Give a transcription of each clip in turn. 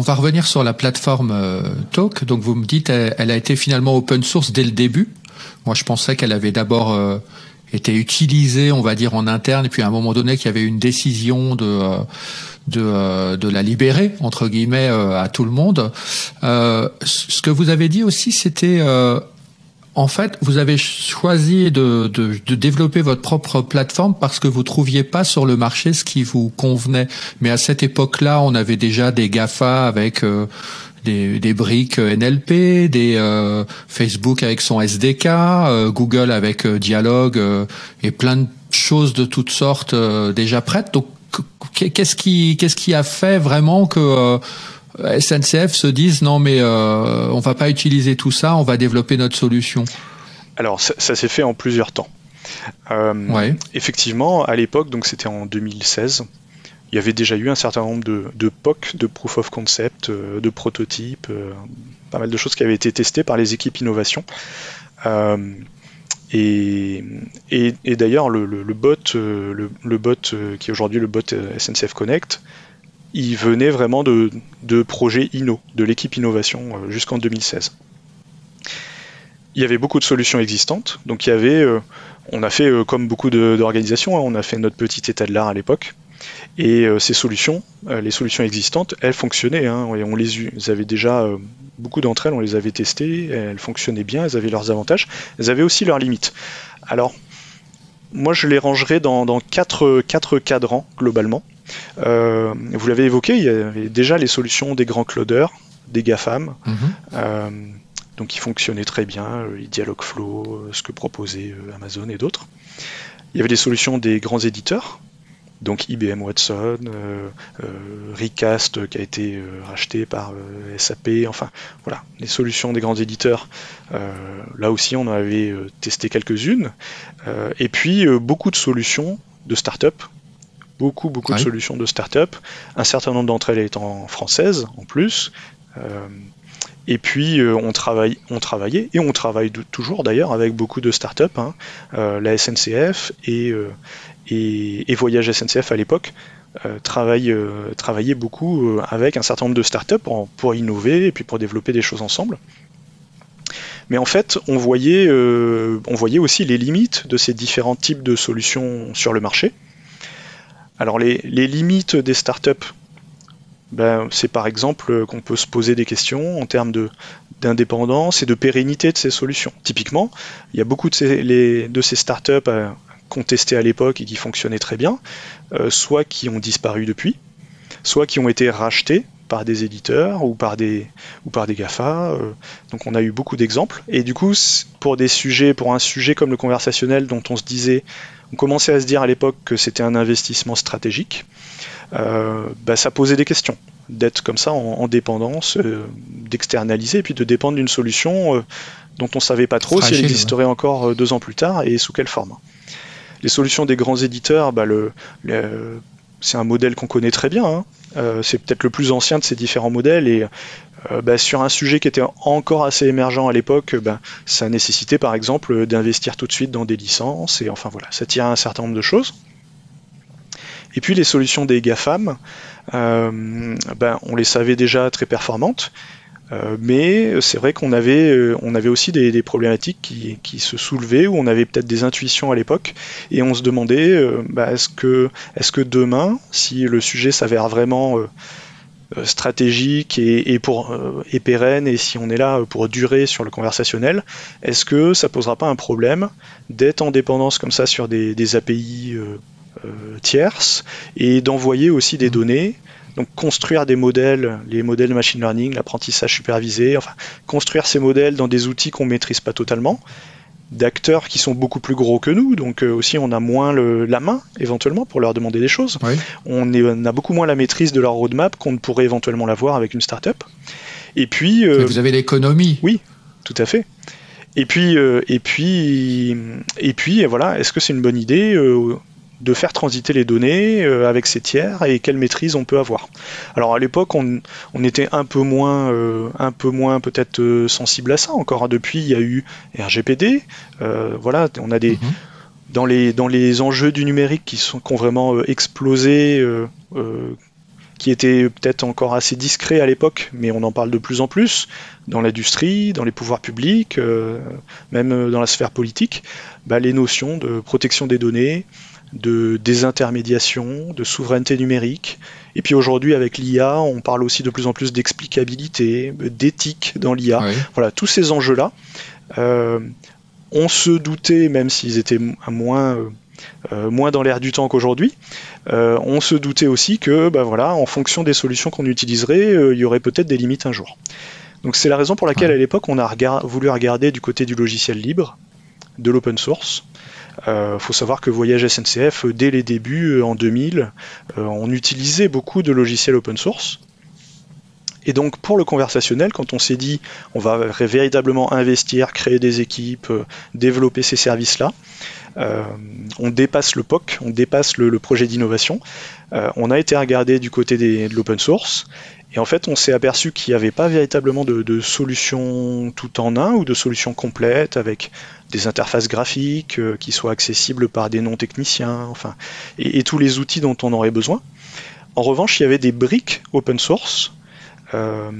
On va revenir sur la plateforme Talk. Donc, vous me dites, elle, a été finalement open source dès le début. Moi, je pensais qu'elle avait d'abord été utilisée, on va dire, en interne, et puis à un moment donné, qu'il y avait une décision de de, de la libérer entre guillemets à tout le monde. ce que vous avez dit aussi, c'était en fait, vous avez choisi de, de, développer votre propre plateforme parce que vous trouviez pas sur le marché ce qui vous convenait. Mais à cette époque-là, on avait déjà des Gafa avec euh, des, des, briques NLP, des euh, Facebook avec son SDK, euh, Google avec Dialogue et plein de choses de toutes sortes déjà prêtes. Donc, qu'est-ce qui, qu'est-ce qui a fait vraiment que SNCF se disent non mais euh, on va pas utiliser tout ça, on va développer notre solution Alors ça, s'est fait en plusieurs temps. Euh, effectivement, à l'époque, donc c'était en 2016, il y avait déjà eu un certain nombre de, POC, de proof of concept, euh, de prototypes, pas mal de choses qui avaient été testées par les équipes innovation. et, d'ailleurs, le, bot, le, bot qui est aujourd'hui le bot SNCF Connect, il venait vraiment de, projets Inno, de l'équipe innovation euh, jusqu'en 2016. Il y avait beaucoup de solutions existantes, donc il y avait, euh, on a fait euh, comme beaucoup d'organisations, hein, on a fait notre petit état de l'art à l'époque, et ces solutions, les solutions existantes, elles fonctionnaient, hein, on les avait déjà, beaucoup d'entre elles, on les avait testées, elles fonctionnaient bien, elles avaient leurs avantages, elles avaient aussi leurs limites. Alors, moi je les rangerais dans, quatre, quatre cadrans globalement. Euh, vous l'avez évoqué, il y avait déjà les solutions des grands clouders, des GAFAM, mhm. euh, donc qui fonctionnaient très bien, euh, les Dialogflow, ce que proposait Amazon et d'autres. Il y avait des solutions des grands éditeurs, donc IBM Watson, Recast qui a été racheté par SAP, enfin voilà, les solutions des grands éditeurs, là aussi on en avait testé quelques-unes, et puis beaucoup de solutions de start-up beaucoup, beaucoup de solutions de start-up, un certain nombre d'entre elles étant françaises en plus. Euh, et puis euh, on, travaille, on travaillait, et on travaille toujours d'ailleurs avec beaucoup de start-up, hein. euh, la SNCF et, et, Voyage SNCF à l'époque. travaillaient beaucoup avec un certain nombre de startups pour, pour innover et puis pour développer des choses ensemble. Mais en fait, on voyait, on voyait aussi les limites de ces différents types de solutions sur le marché. Alors les, limites des startups, ben, c'est par exemple qu'on peut se poser des questions en termes d'indépendance et de pérennité de ces solutions. Typiquement, il y a beaucoup de ces, startups euh, qu'on testait à l'époque et qui fonctionnaient très bien, euh, soit qui ont disparu depuis, soit qui ont été rachetés par des éditeurs ou par des, ou par des GAFA. Euh. donc on a eu beaucoup d'exemples. Et du coup, pour des sujets, pour un sujet comme le conversationnel dont on se disait on commençait à se dire à l'époque que c'était un investissement stratégique, euh, bah, ça posait des questions d'être comme ça en, dépendance, euh, d'externaliser et puis de dépendre d'une solution euh, dont on ne savait pas trop si elle existerait encore deux ans plus tard et sous quelle forme. Les solutions des grands éditeurs, bah, c'est un modèle qu'on connaît très bien. Hein. C'est peut-être le plus ancien de ces différents modèles et euh, bah, sur un sujet qui était encore assez émergent à l'époque, bah, ça nécessitait par exemple d'investir tout de suite dans des licences, et enfin voilà, ça à un certain nombre de choses. Et puis les solutions des GAFAM, euh, ben, on les savait déjà très performantes, euh, mais c'est vrai qu'on avait, on avait aussi des, problématiques qui, se soulevaient, où on avait peut-être des intuitions à l'époque, et on se demandait bah, est-ce que, est que demain, si le sujet s'avère vraiment euh, stratégique et, pour, euh, et pérenne, et si on est là pour durer sur le conversationnel, est-ce que ça posera pas un problème d'être en dépendance comme ça sur des, API euh, tierces et d'envoyer aussi des données donc construire des modèles, les modèles machine learning, l'apprentissage supervisé, enfin construire ces modèles dans des outils qu'on maîtrise pas totalement, d'acteurs qui sont beaucoup plus gros que nous, donc euh, aussi on a moins la main éventuellement pour leur demander des choses. On, a beaucoup moins la maîtrise de leur roadmap qu'on ne pourrait éventuellement l'avoir avec une startup. Et puis euh, vous avez l'économie. Oui, tout à fait. Et puis euh, et puis et puis voilà, est-ce que c'est une bonne idée de faire transiter les données euh, avec ces tiers et quelle maîtrise on peut avoir. Alors à l'époque, on, était un peu moins, euh, un peu moins peut-être euh, sensible à ça. Encore depuis, il y a eu RGPD. voilà, on a des mhm. dans les dans les enjeux du numérique qui sont qui ont vraiment explosé. qui était peut-être encore assez discret à l'époque, mais on en parle de plus en plus dans l'industrie, dans les pouvoirs publics, même dans la sphère politique, bah, les notions de protection des données, de désintermédiation, de souveraineté numérique. Et puis aujourd'hui, avec l'IA, on parle aussi de plus en plus d'explicabilité, d'éthique dans l'IA. Voilà, tous ces enjeux-là. Euh, on se doutait, même s'ils étaient moins, euh, moins dans l'air du temps qu'aujourd'hui, euh, on se doutait aussi que, bah voilà, en fonction des solutions qu'on utiliserait, il y aurait peut-être des limites un jour. Donc c'est la raison pour laquelle à l'époque on a voulu regarder du côté du logiciel libre, de l'open source, il euh, faut savoir que Voyage SNCF, euh, dès les débuts, euh, en 2000, on utilisait beaucoup de logiciels open source. Et donc pour le conversationnel, quand on s'est dit on va véritablement investir, créer des équipes, développer ces services-là, on dépasse le POC, on dépasse le, projet d'innovation. on a été regardé du côté de l'open source et en fait, on s'est aperçu qu'il n'y avait pas véritablement de, de, solution tout en un ou de solution complète avec des interfaces graphiques euh, qui soient accessibles par des non-techniciens, enfin, et, tous les outils dont on aurait besoin. En revanche, il y avait des briques open source euh,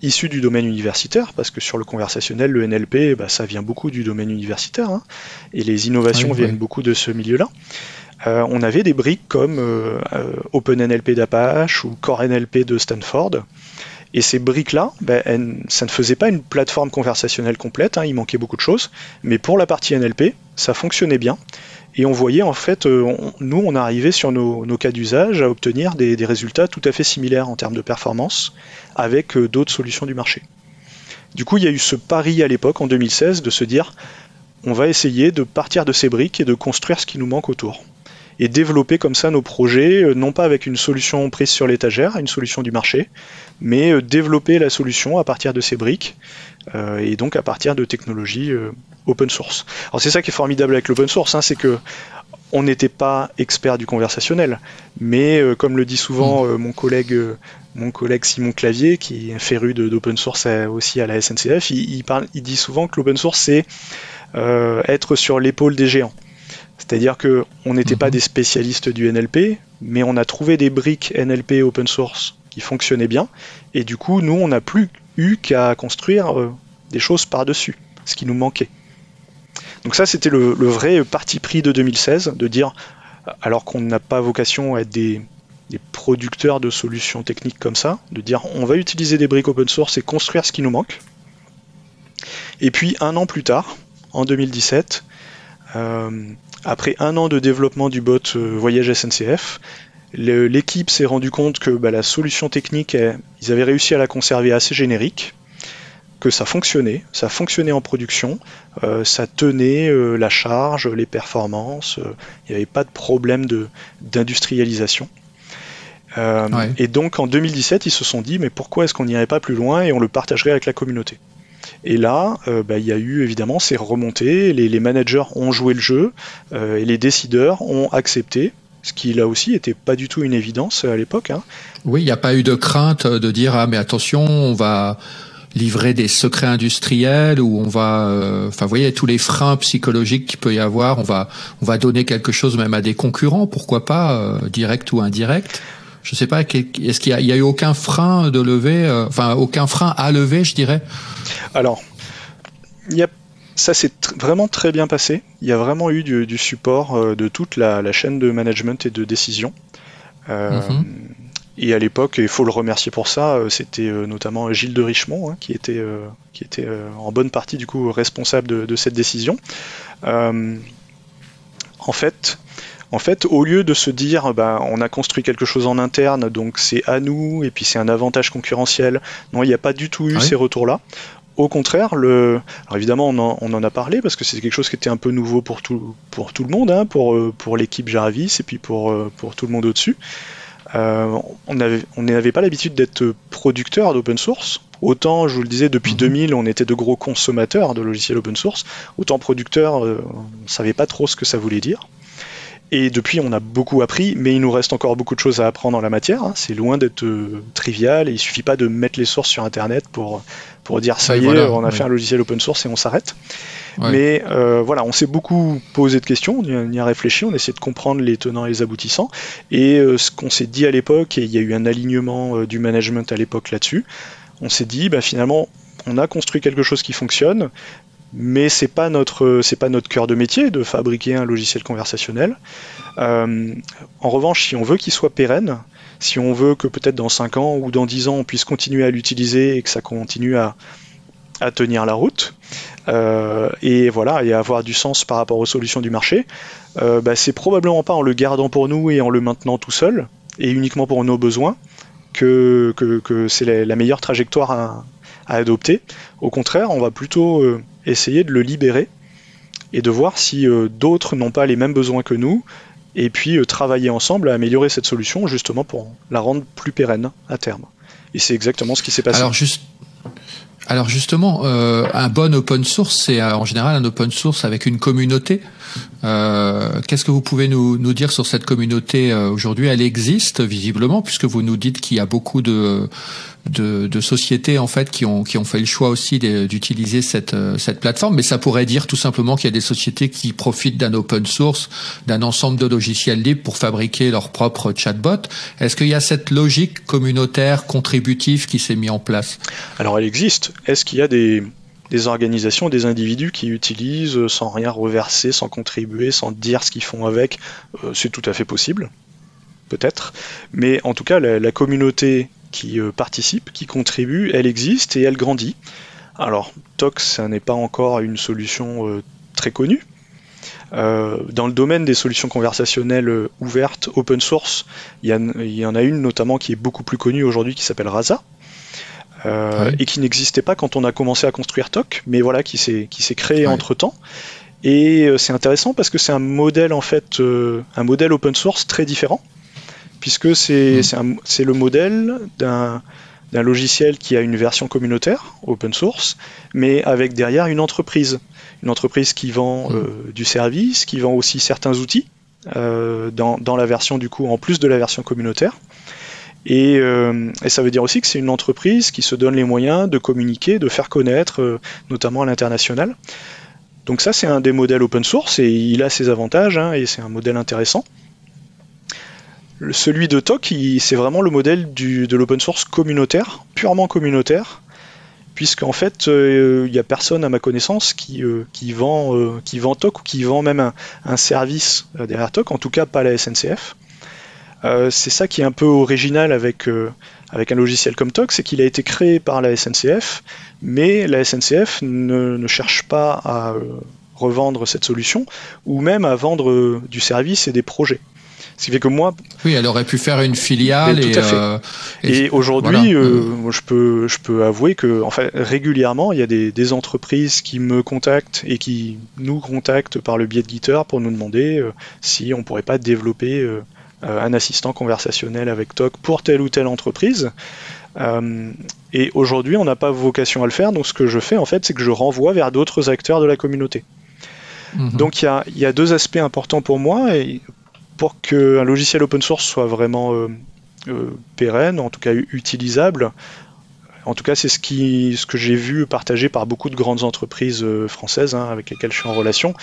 issues du domaine universitaire, parce que sur le conversationnel, le NLP, bah, ça vient beaucoup du domaine universitaire, hein, et les innovations viennent beaucoup de ce milieu-là. Euh, on avait des briques comme euh, euh, OpenNLP d'Apache ou CoreNLP de Stanford. Et ces briques-là, ben, ça ne faisait pas une plateforme conversationnelle complète, hein, il manquait beaucoup de choses, mais pour la partie NLP, ça fonctionnait bien. Et on voyait en fait, nous, on arrivait sur nos, cas d'usage à obtenir des, résultats tout à fait similaires en termes de performance avec d'autres solutions du marché. Du coup, il y a eu ce pari à l'époque, en 2016, de se dire, on va essayer de partir de ces briques et de construire ce qui nous manque autour et développer comme ça nos projets, euh, non pas avec une solution prise sur l'étagère, une solution du marché, mais euh, développer la solution à partir de ces briques euh, et donc à partir de technologies open source. Alors c'est ça qui est formidable avec l'open source, hein, c'est que on n'était pas expert du conversationnel, mais comme le dit souvent mm. mon collègue mon collègue Simon Clavier, qui est féru d'open source aussi à la SNCF, il, parle, il dit souvent que l'open source c'est être sur l'épaule des géants. C'est-à-dire qu'on n'était pas mhm. des spécialistes du NLP, mais on a trouvé des briques NLP open source qui fonctionnaient bien, et du coup, nous, on n'a plus eu qu'à construire euh, des choses par-dessus, ce qui nous manquait. Donc ça, c'était le, vrai parti pris de 2016, de dire, alors qu'on n'a pas vocation à être des, des, producteurs de solutions techniques comme ça, de dire, on va utiliser des briques open source et construire ce qui nous manque. Et puis, un an plus tard, en 2017, euh, après un an de développement du bot euh, Voyage SNCF, l'équipe s'est rendu compte que bah, la solution technique, ils avaient réussi à la conserver assez générique, que ça fonctionnait, ça fonctionnait en production, euh, ça tenait euh, la charge, les performances, il n'y avait pas de problème d'industrialisation. Et donc en 2017, ils se sont dit mais pourquoi est-ce qu'on n'irait pas plus loin et on le partagerait avec la communauté? Et là, euh, bah, il y a eu évidemment ces remontées, les, managers ont joué le jeu euh, et les décideurs ont accepté ce qui là aussi n'était pas du tout une évidence à l'époque. Hein. Oui, il n'y a pas eu de crainte de dire ah mais attention, on va livrer des secrets industriels ou on va, euh, enfin vous voyez tous les freins psychologiques qu'il peut y avoir, on va on va donner quelque chose même à des concurrents, pourquoi pas direct ou indirect. Je sais pas, est-ce qu'il y, a eu aucun frein de lever, enfin aucun frein à lever, je dirais? Alors, ça s'est vraiment très bien passé. Il y a vraiment eu du, support euh, de toute la, chaîne de management et de décision. Euh, mhm. Et à l'époque, il faut le remercier pour ça, euh, c'était notamment Gilles de Richemont hein, qui était, qui était en bonne partie du coup responsable de, cette décision. en fait, en fait, au lieu de se dire, bah, on a construit quelque chose en interne, donc c'est à nous, et puis c'est un avantage concurrentiel, non, il n'y a pas du tout eu ces retours-là. Au contraire, le... Alors évidemment, on en, a parlé parce que c'est quelque chose qui était un peu nouveau pour tout, pour tout le monde, hein, pour, euh, pour l'équipe Jarvis et puis pour, euh, pour tout le monde au-dessus. Euh, on n'avait pas l'habitude d'être producteur d'open source. Autant, je vous le disais, depuis 2000, mhm. on était de gros consommateurs de logiciels open source. Autant producteur, on ne savait pas trop ce que ça voulait dire. Et depuis, on a beaucoup appris, mais il nous reste encore beaucoup de choses à apprendre en la matière. Hein. C'est loin d'être euh, trivial et il suffit pas de mettre les sources sur Internet pour, pour dire ça y est, on a fait un logiciel open source et on s'arrête. Mais euh, voilà, on s'est beaucoup posé de questions, on y a réfléchi, on a essayé de comprendre les tenants et les aboutissants. Et euh, ce qu'on s'est dit à l'époque, et il y a eu un alignement du management à l'époque là-dessus, on s'est dit, bah, finalement, on a construit quelque chose qui fonctionne, mais c'est pas notre c'est pas notre cœur de métier de fabriquer un logiciel conversationnel. Euh, en revanche, si on veut qu'il soit pérenne, si on veut que peut-être dans 5 ans ou dans 10 ans on puisse continuer à l'utiliser et que ça continue à, tenir la route, euh, et voilà, et avoir du sens par rapport aux solutions du marché, euh, bah, c'est probablement pas en le gardant pour nous et en le maintenant tout seul, et uniquement pour nos besoins, que, c'est la, meilleure trajectoire à, adopter. Au contraire, on va plutôt essayer de le libérer et de voir si euh, d'autres n'ont pas les mêmes besoins que nous, et puis euh, travailler ensemble à améliorer cette solution justement pour la rendre plus pérenne à terme. Et c'est exactement ce qui s'est passé. Alors juste, alors justement, euh, un bon open source, c'est en général un open source avec une communauté. Euh, Qu'est-ce que vous pouvez nous, nous dire sur cette communauté euh, aujourd'hui? Elle existe visiblement, puisque vous nous dites qu'il y a beaucoup de, de, de, sociétés en fait qui ont, qui ont fait le choix aussi d'utiliser cette, cette plateforme. Mais ça pourrait dire tout simplement qu'il y a des sociétés qui profitent d'un open source, d'un ensemble de logiciels libres pour fabriquer leur propre chatbot. Est-ce qu'il y a cette logique communautaire contributive qui s'est mise en place? Alors elle existe. Est-ce qu'il y a des, des organisations, des individus qui utilisent sans rien reverser, sans contribuer, sans dire ce qu'ils font avec euh, C'est tout à fait possible, peut-être. Mais en tout cas, la, communauté qui euh, participe, qui contribue, elle existe et elle grandit. Alors, TOX, ça n'est pas encore une solution euh, très connue. Dans le domaine des solutions conversationnelles ouvertes, open source, il y, y en a une notamment qui est beaucoup plus connue aujourd'hui qui s'appelle Rasa, euh, et qui n'existait pas quand on a commencé à construire TOC, mais voilà, qui s'est qui s'est créé ouais. entre temps. Et euh, c'est intéressant parce que c'est un modèle en fait, euh, un modèle open source très différent, puisque c'est mmh. c'est le modèle d'un d'un logiciel qui a une version communautaire, open source, mais avec derrière une entreprise. Une entreprise qui vend mmh. euh, du service, qui vend aussi certains outils dans, dans, la version du coup, en plus de la version communautaire. Et, euh, et, ça veut dire aussi que c'est une entreprise qui se donne les moyens de communiquer, de faire connaître, euh, notamment à l'international. Donc ça, c'est un des modèles open source et il a ses avantages hein, et c'est un modèle intéressant. Celui de TOC, c'est vraiment le modèle de l'open source communautaire, purement communautaire, puisqu'en fait, il euh, n'y a personne à ma connaissance qui, qui, vend, qui vend TOC ou qui vend même un, un service derrière TOC, en tout cas pas la SNCF. Euh, c'est ça qui est un peu original avec, euh, avec un logiciel comme TOC, c'est qu'il a été créé par la SNCF, mais la SNCF ne, ne cherche pas à euh, revendre cette solution, ou même à vendre du service et des projets. Ce qui fait que moi. Oui, elle aurait pu faire une filiale. Et, euh, et, et aujourd'hui, voilà. euh, je, peux, je peux avouer que régulièrement, il y a des, des, entreprises qui me contactent et qui nous contactent par le biais de GitHub pour nous demander euh, si on pourrait pas développer un assistant conversationnel avec TOC pour telle ou telle entreprise. Euh, et aujourd'hui, on n'a pas vocation à le faire, donc ce que je fais en fait, c'est que je renvoie vers d'autres acteurs de la communauté. Mmh. Donc il y a, y a, deux aspects importants pour moi, et pour qu'un logiciel open source soit vraiment euh, euh, pérenne, en tout cas utilisable. En tout cas, c'est ce, qui, ce que j'ai vu partagé par beaucoup de grandes entreprises euh, françaises hein, avec lesquelles je suis en relation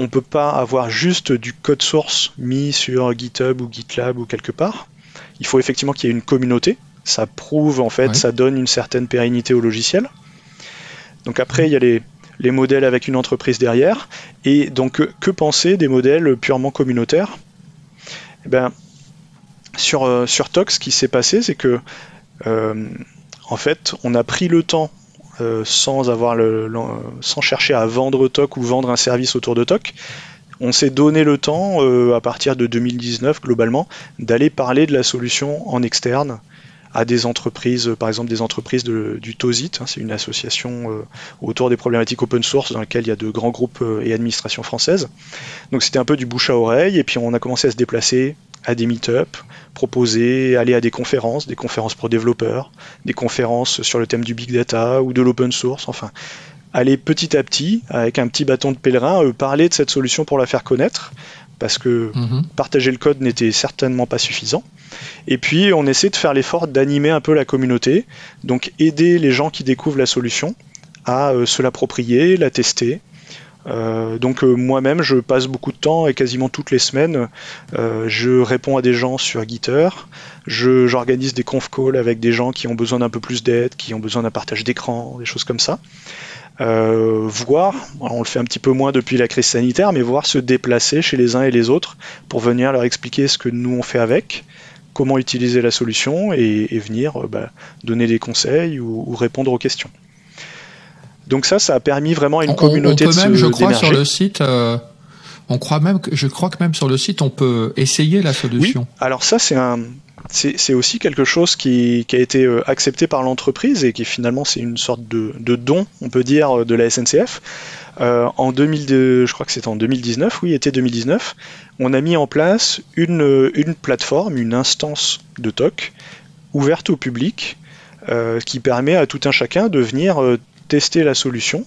on ne peut pas avoir juste du code source mis sur GitHub ou GitLab ou quelque part. Il faut effectivement qu'il y ait une communauté. Ça prouve, en fait, ouais. ça donne une certaine pérennité au logiciel. Donc après, il y a les, les modèles avec une entreprise derrière. Et donc, que penser des modèles purement communautaires? Eh ben, sur, euh, sur Tox, ce qui s'est passé, c'est que, euh, en fait, on a pris le temps euh, sans avoir le, sans chercher à vendre TOC ou vendre un service autour de TOC. On s'est donné le temps, euh, à partir de 2019 globalement, d'aller parler de la solution en externe à des entreprises, par exemple des entreprises du TOSIT, hein, c'est une association euh, autour des problématiques open source dans laquelle il y a de grands groupes euh, et administrations françaises. Donc c'était un peu du bouche à oreille, et puis on a commencé à se déplacer à des meet-up, proposer, aller à des conférences, des conférences pour développeurs, des conférences sur le thème du big data ou de l'open source, enfin, aller petit à petit, avec un petit bâton de pèlerin, euh, parler de cette solution pour la faire connaître, parce que mhm. partager le code n'était certainement pas suffisant. Et puis on essaie de faire l'effort d'animer un peu la communauté, donc aider les gens qui découvrent la solution à euh, se l'approprier, la tester. Euh, donc euh, moi-même, je passe beaucoup de temps et quasiment toutes les semaines, je réponds à des gens sur Gitter, j'organise des conf calls avec des gens qui ont besoin d'un peu plus d'aide, qui ont besoin d'un partage d'écran, des choses comme ça. voir, on le fait un petit peu moins depuis la crise sanitaire, mais voir se déplacer chez les uns et les autres pour venir leur expliquer ce que nous on fait avec, comment utiliser la solution et, venir bah, donner des conseils ou répondre aux questions. Donc ça, ça a permis vraiment à une communauté on peut même, je crois, sur le site. Euh, on croit même que, je crois que même sur le site, on peut essayer la solution. alors ça, c'est un, c'est aussi quelque chose qui, a été euh, accepté par l'entreprise et qui finalement c'est une sorte de, don, on peut dire, de la SNCF. Euh, en 2002, je crois que c'était en 2019, oui, était 2019, on a mis en place une, une plateforme, une instance de TOC ouverte au public qui permet à tout un chacun de venir tester la solution,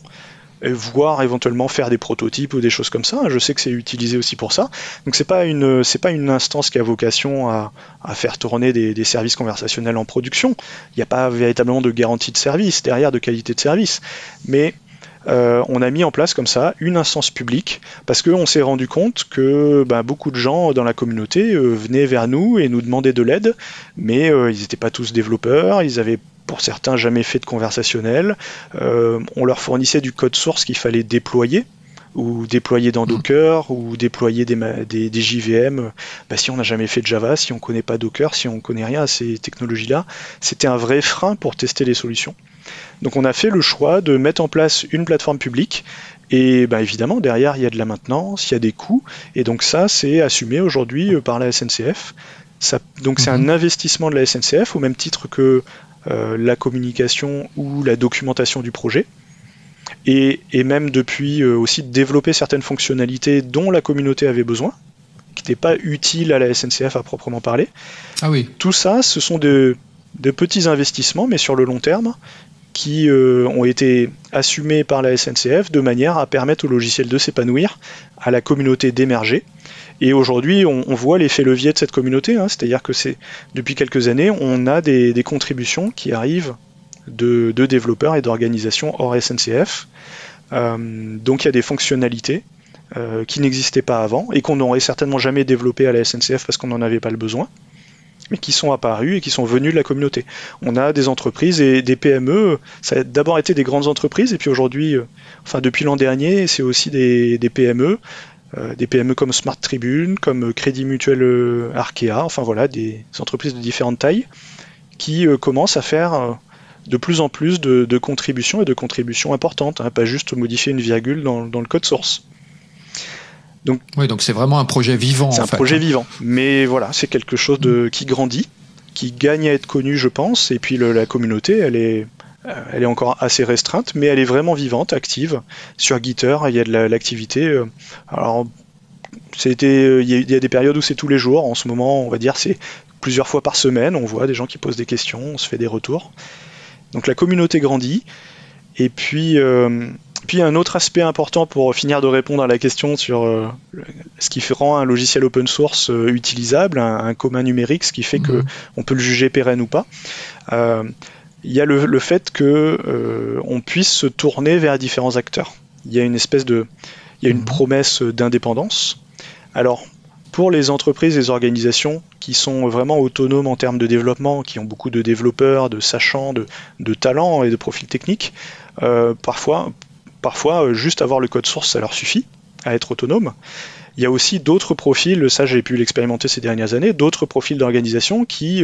voire éventuellement faire des prototypes ou des choses comme ça. Je sais que c'est utilisé aussi pour ça. Donc c'est pas une pas une instance qui a vocation à, faire tourner des, services conversationnels en production. Il n'y a pas véritablement de garantie de service derrière, de qualité de service. Mais euh, on a mis en place comme ça une instance publique parce qu'on s'est rendu compte que ben, beaucoup de gens dans la communauté euh, venaient vers nous et nous demandaient de l'aide, mais euh, ils n'étaient pas tous développeurs, ils avaient pour certains jamais fait de conversationnel. Euh, on leur fournissait du code source qu'il fallait déployer ou déployer dans mm. Docker, ou déployer des, des, JVM. Bah, si on n'a jamais fait de Java, si on ne connaît pas Docker, si on ne connaît rien à ces technologies-là, c'était un vrai frein pour tester les solutions. Donc on a fait le choix de mettre en place une plateforme publique et bah, évidemment, derrière, il y a de la maintenance, il y a des coûts, et donc ça, c'est assumé aujourd'hui euh, par la SNCF. Ça, donc c'est un mm-hmm. investissement de la SNCF au même titre que la communication ou la documentation du projet. Et, même depuis euh, aussi développer certaines fonctionnalités dont la communauté avait besoin, qui n'étaient pas utiles à la SNCF à proprement parler. Ah oui. Tout ça, ce sont de, petits investissements, mais sur le long terme, qui euh, ont été assumés par la SNCF de manière à permettre au logiciel de s'épanouir, à la communauté d'émerger, et aujourd'hui, on, voit l'effet levier de cette communauté, hein. c'est-à-dire que depuis quelques années, on a des, contributions qui arrivent de, développeurs et d'organisations hors SNCF. Euh, donc il y a des fonctionnalités euh, qui n'existaient pas avant et qu'on n'aurait certainement jamais développées à la SNCF parce qu'on n'en avait pas le besoin, mais qui sont apparues et qui sont venues de la communauté. On a des entreprises et des PME, ça a d'abord été des grandes entreprises et puis aujourd'hui, euh, enfin depuis l'an dernier, c'est aussi des, PME des PME comme Smart Tribune, comme Crédit Mutuel euh, Arkea, enfin voilà, des entreprises de différentes tailles qui euh, commencent à faire de plus en plus de, contributions et de contributions importantes, hein, pas juste modifier une virgule dans, le code source. Donc, oui, donc c'est vraiment un projet vivant. C'est un projet vivant, mais voilà, c'est quelque chose de, qui grandit, qui gagne à être connu, je pense, et puis la communauté, elle est, euh, elle est encore assez restreinte, mais elle est vraiment vivante, active. Sur Gitter, il y a de l'activité. Euh, alors, c'était, il y a des périodes où c'est tous les jours. En ce moment, on va dire c'est plusieurs fois par semaine. On voit des gens qui posent des questions, on se fait des retours. Donc la communauté grandit. Et puis, euh, puis un autre aspect important pour finir de répondre à la question sur ce qui rend un logiciel open source utilisable, un, commun numérique, ce qui fait qu'on mhm. peut le juger pérenne ou pas il y a le, fait que euh, on puisse se tourner vers différents acteurs. Il y a une espèce de, il y a une mhm. promesse d'indépendance. Alors pour les entreprises et les organisations qui sont vraiment autonomes en termes de développement, qui ont beaucoup de développeurs, de sachants, de, de talents et de profils techniques, euh, parfois, parfois euh, juste avoir le code source, ça leur suffit à être autonome. Il y a aussi d'autres profils, ça j'ai pu l'expérimenter ces dernières années, d'autres profils d'organisation qui,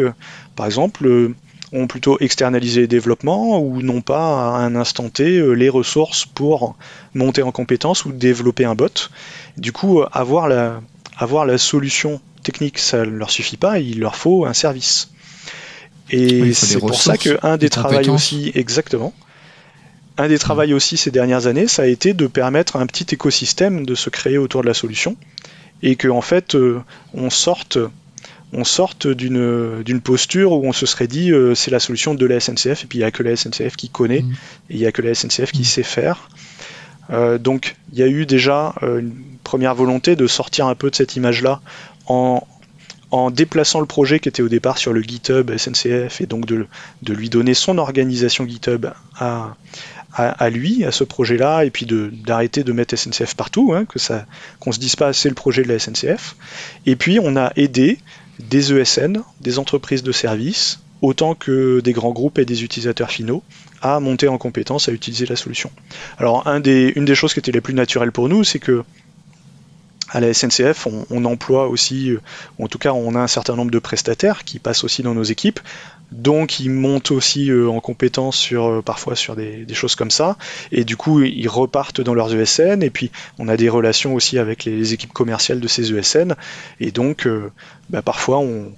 par exemple, ont plutôt externalisé les développements ou n'ont pas à un instant T euh, les ressources pour monter en compétence ou développer un bot. Du coup, avoir la, avoir la solution technique, ça ne leur suffit pas, il leur faut un service. Et c'est pour ça qu'un des travaux aussi, exactement, un des travaux aussi ces dernières années, ça a été de permettre à un petit écosystème de se créer autour de la solution et qu'en en fait, euh, on sorte on sorte d'une posture où on se serait dit euh, c'est la solution de la SNCF et puis il n'y a que la SNCF qui connaît mm. et il n'y a que la SNCF qui mm. sait faire. donc il y a eu déjà une première volonté de sortir un peu de cette image-là en, en déplaçant le projet qui était au départ sur le GitHub SNCF et donc de, de lui donner son organisation GitHub à, à, lui, à ce projet-là, et puis d'arrêter de, mettre SNCF partout, hein, que ça, qu'on se dise pas c'est le projet de la SNCF. Et puis on a aidé des ESN, des entreprises de services, autant que des grands groupes et des utilisateurs finaux, à monter en compétence, à utiliser la solution. Alors une des choses qui était les plus naturelles pour nous, c'est que à la SNCF, on, emploie aussi, euh, ou en tout cas on a un certain nombre de prestataires qui passent aussi dans nos équipes, donc ils montent aussi euh, en compétence euh, parfois sur des, choses comme ça, et du coup ils repartent dans leurs ESN, et puis on a des relations aussi avec les équipes commerciales de ces ESN, et donc bah, parfois on,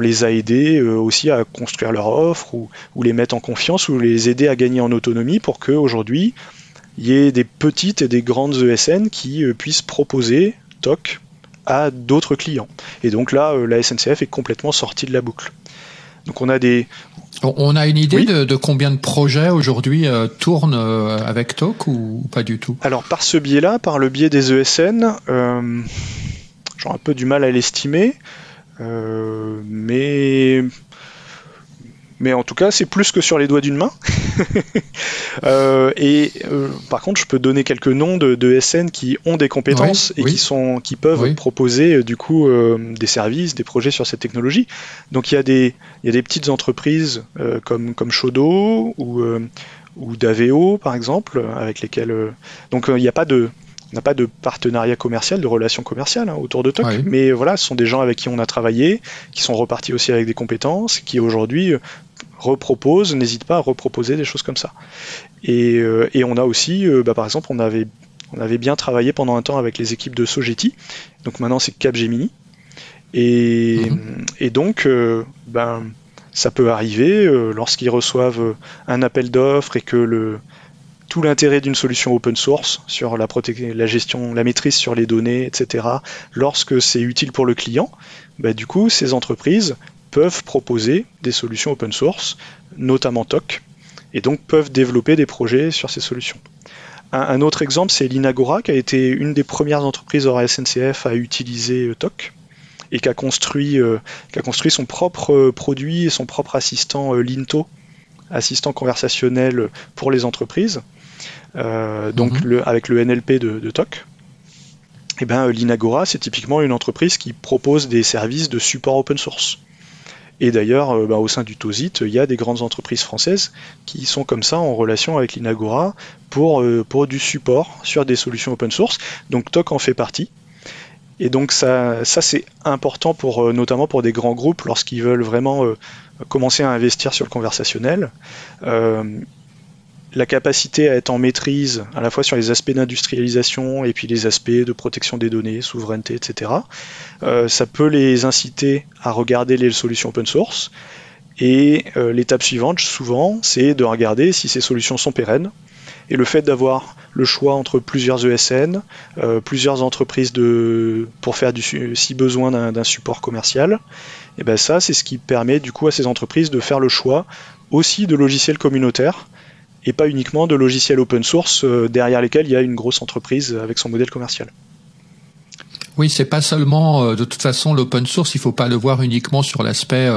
les a aidés aussi à construire leur offre, ou, ou, les mettre en confiance, ou les aider à gagner en autonomie pour qu'aujourd'hui il y ait des petites et des grandes ESN qui puissent proposer TOC à d'autres clients. Et donc là, euh, la SNCF est complètement sortie de la boucle. Donc on a des... On a une idée de, combien de projets aujourd'hui euh, tournent euh, avec TOC ou, pas du tout? Alors par ce biais-là, par le biais des ESN, j'ai un peu du mal à l'estimer, mais mais en tout cas, c'est plus que sur les doigts d'une main. Euh, et euh, par contre, je peux donner quelques noms de, SN qui ont des compétences et qui sont, qui peuvent proposer euh, du coup des services, des projets sur cette technologie. Donc il y a des, il y a des petites entreprises comme comme Shodo ou ou Daveo par exemple, avec lesquelles donc il n'y a pas de on n'a pas de partenariat commercial, de relation commerciale hein, autour de TOC, mais voilà, ce sont des gens avec qui on a travaillé, qui sont repartis aussi avec des compétences, qui aujourd'hui repropose, n'hésite pas à reproposer des choses comme ça. Et, euh, on a aussi, euh, bah, par exemple, on avait, on avait bien travaillé pendant un temps avec les équipes de Sogeti, donc maintenant c'est Capgemini. Et, mhm. et donc, euh, ben, ça peut arriver lorsqu'ils reçoivent un appel d'offres et que le, tout l'intérêt d'une solution open source sur la, la gestion, la maîtrise sur les données, etc., lorsque c'est utile pour le client, bah, du coup, ces entreprises peuvent proposer des solutions open source, notamment TOC, et donc peuvent développer des projets sur ces solutions. Un, autre exemple, c'est l'Inagora, qui a été une des premières entreprises hors SNCF à utiliser euh, TOC et qui a construit, euh, qui a construit son propre euh, produit et son propre assistant Linto, assistant conversationnel pour les entreprises, donc mhm. le, avec le NLP de, de TOC. Et eh ben, l'Inagora, c'est typiquement une entreprise qui propose des services de support open source. Et d'ailleurs, euh, bah, au sein du TOSIT, il y a des grandes entreprises françaises qui sont comme ça en relation avec l'Inagora pour, euh, pour du support sur des solutions open source. Donc TOC en fait partie. Et donc ça, ça c'est important pour, euh, notamment pour des grands groupes lorsqu'ils veulent vraiment commencer à investir sur le conversationnel la capacité à être en maîtrise à la fois sur les aspects d'industrialisation et puis les aspects de protection des données, souveraineté, etc. Euh, ça peut les inciter à regarder les solutions open source. Et euh, l'étape suivante, souvent, c'est de regarder si ces solutions sont pérennes. Et le fait d'avoir le choix entre plusieurs ESN, euh, plusieurs entreprises pour faire du, si besoin d'un support commercial, et ben ça, c'est ce qui permet du coup à ces entreprises de faire le choix aussi de logiciels communautaires et pas uniquement de logiciels open source euh, derrière lesquels il y a une grosse entreprise avec son modèle commercial. Oui, c'est pas seulement euh, de toute façon l'open source, il faut pas le voir uniquement sur l'aspect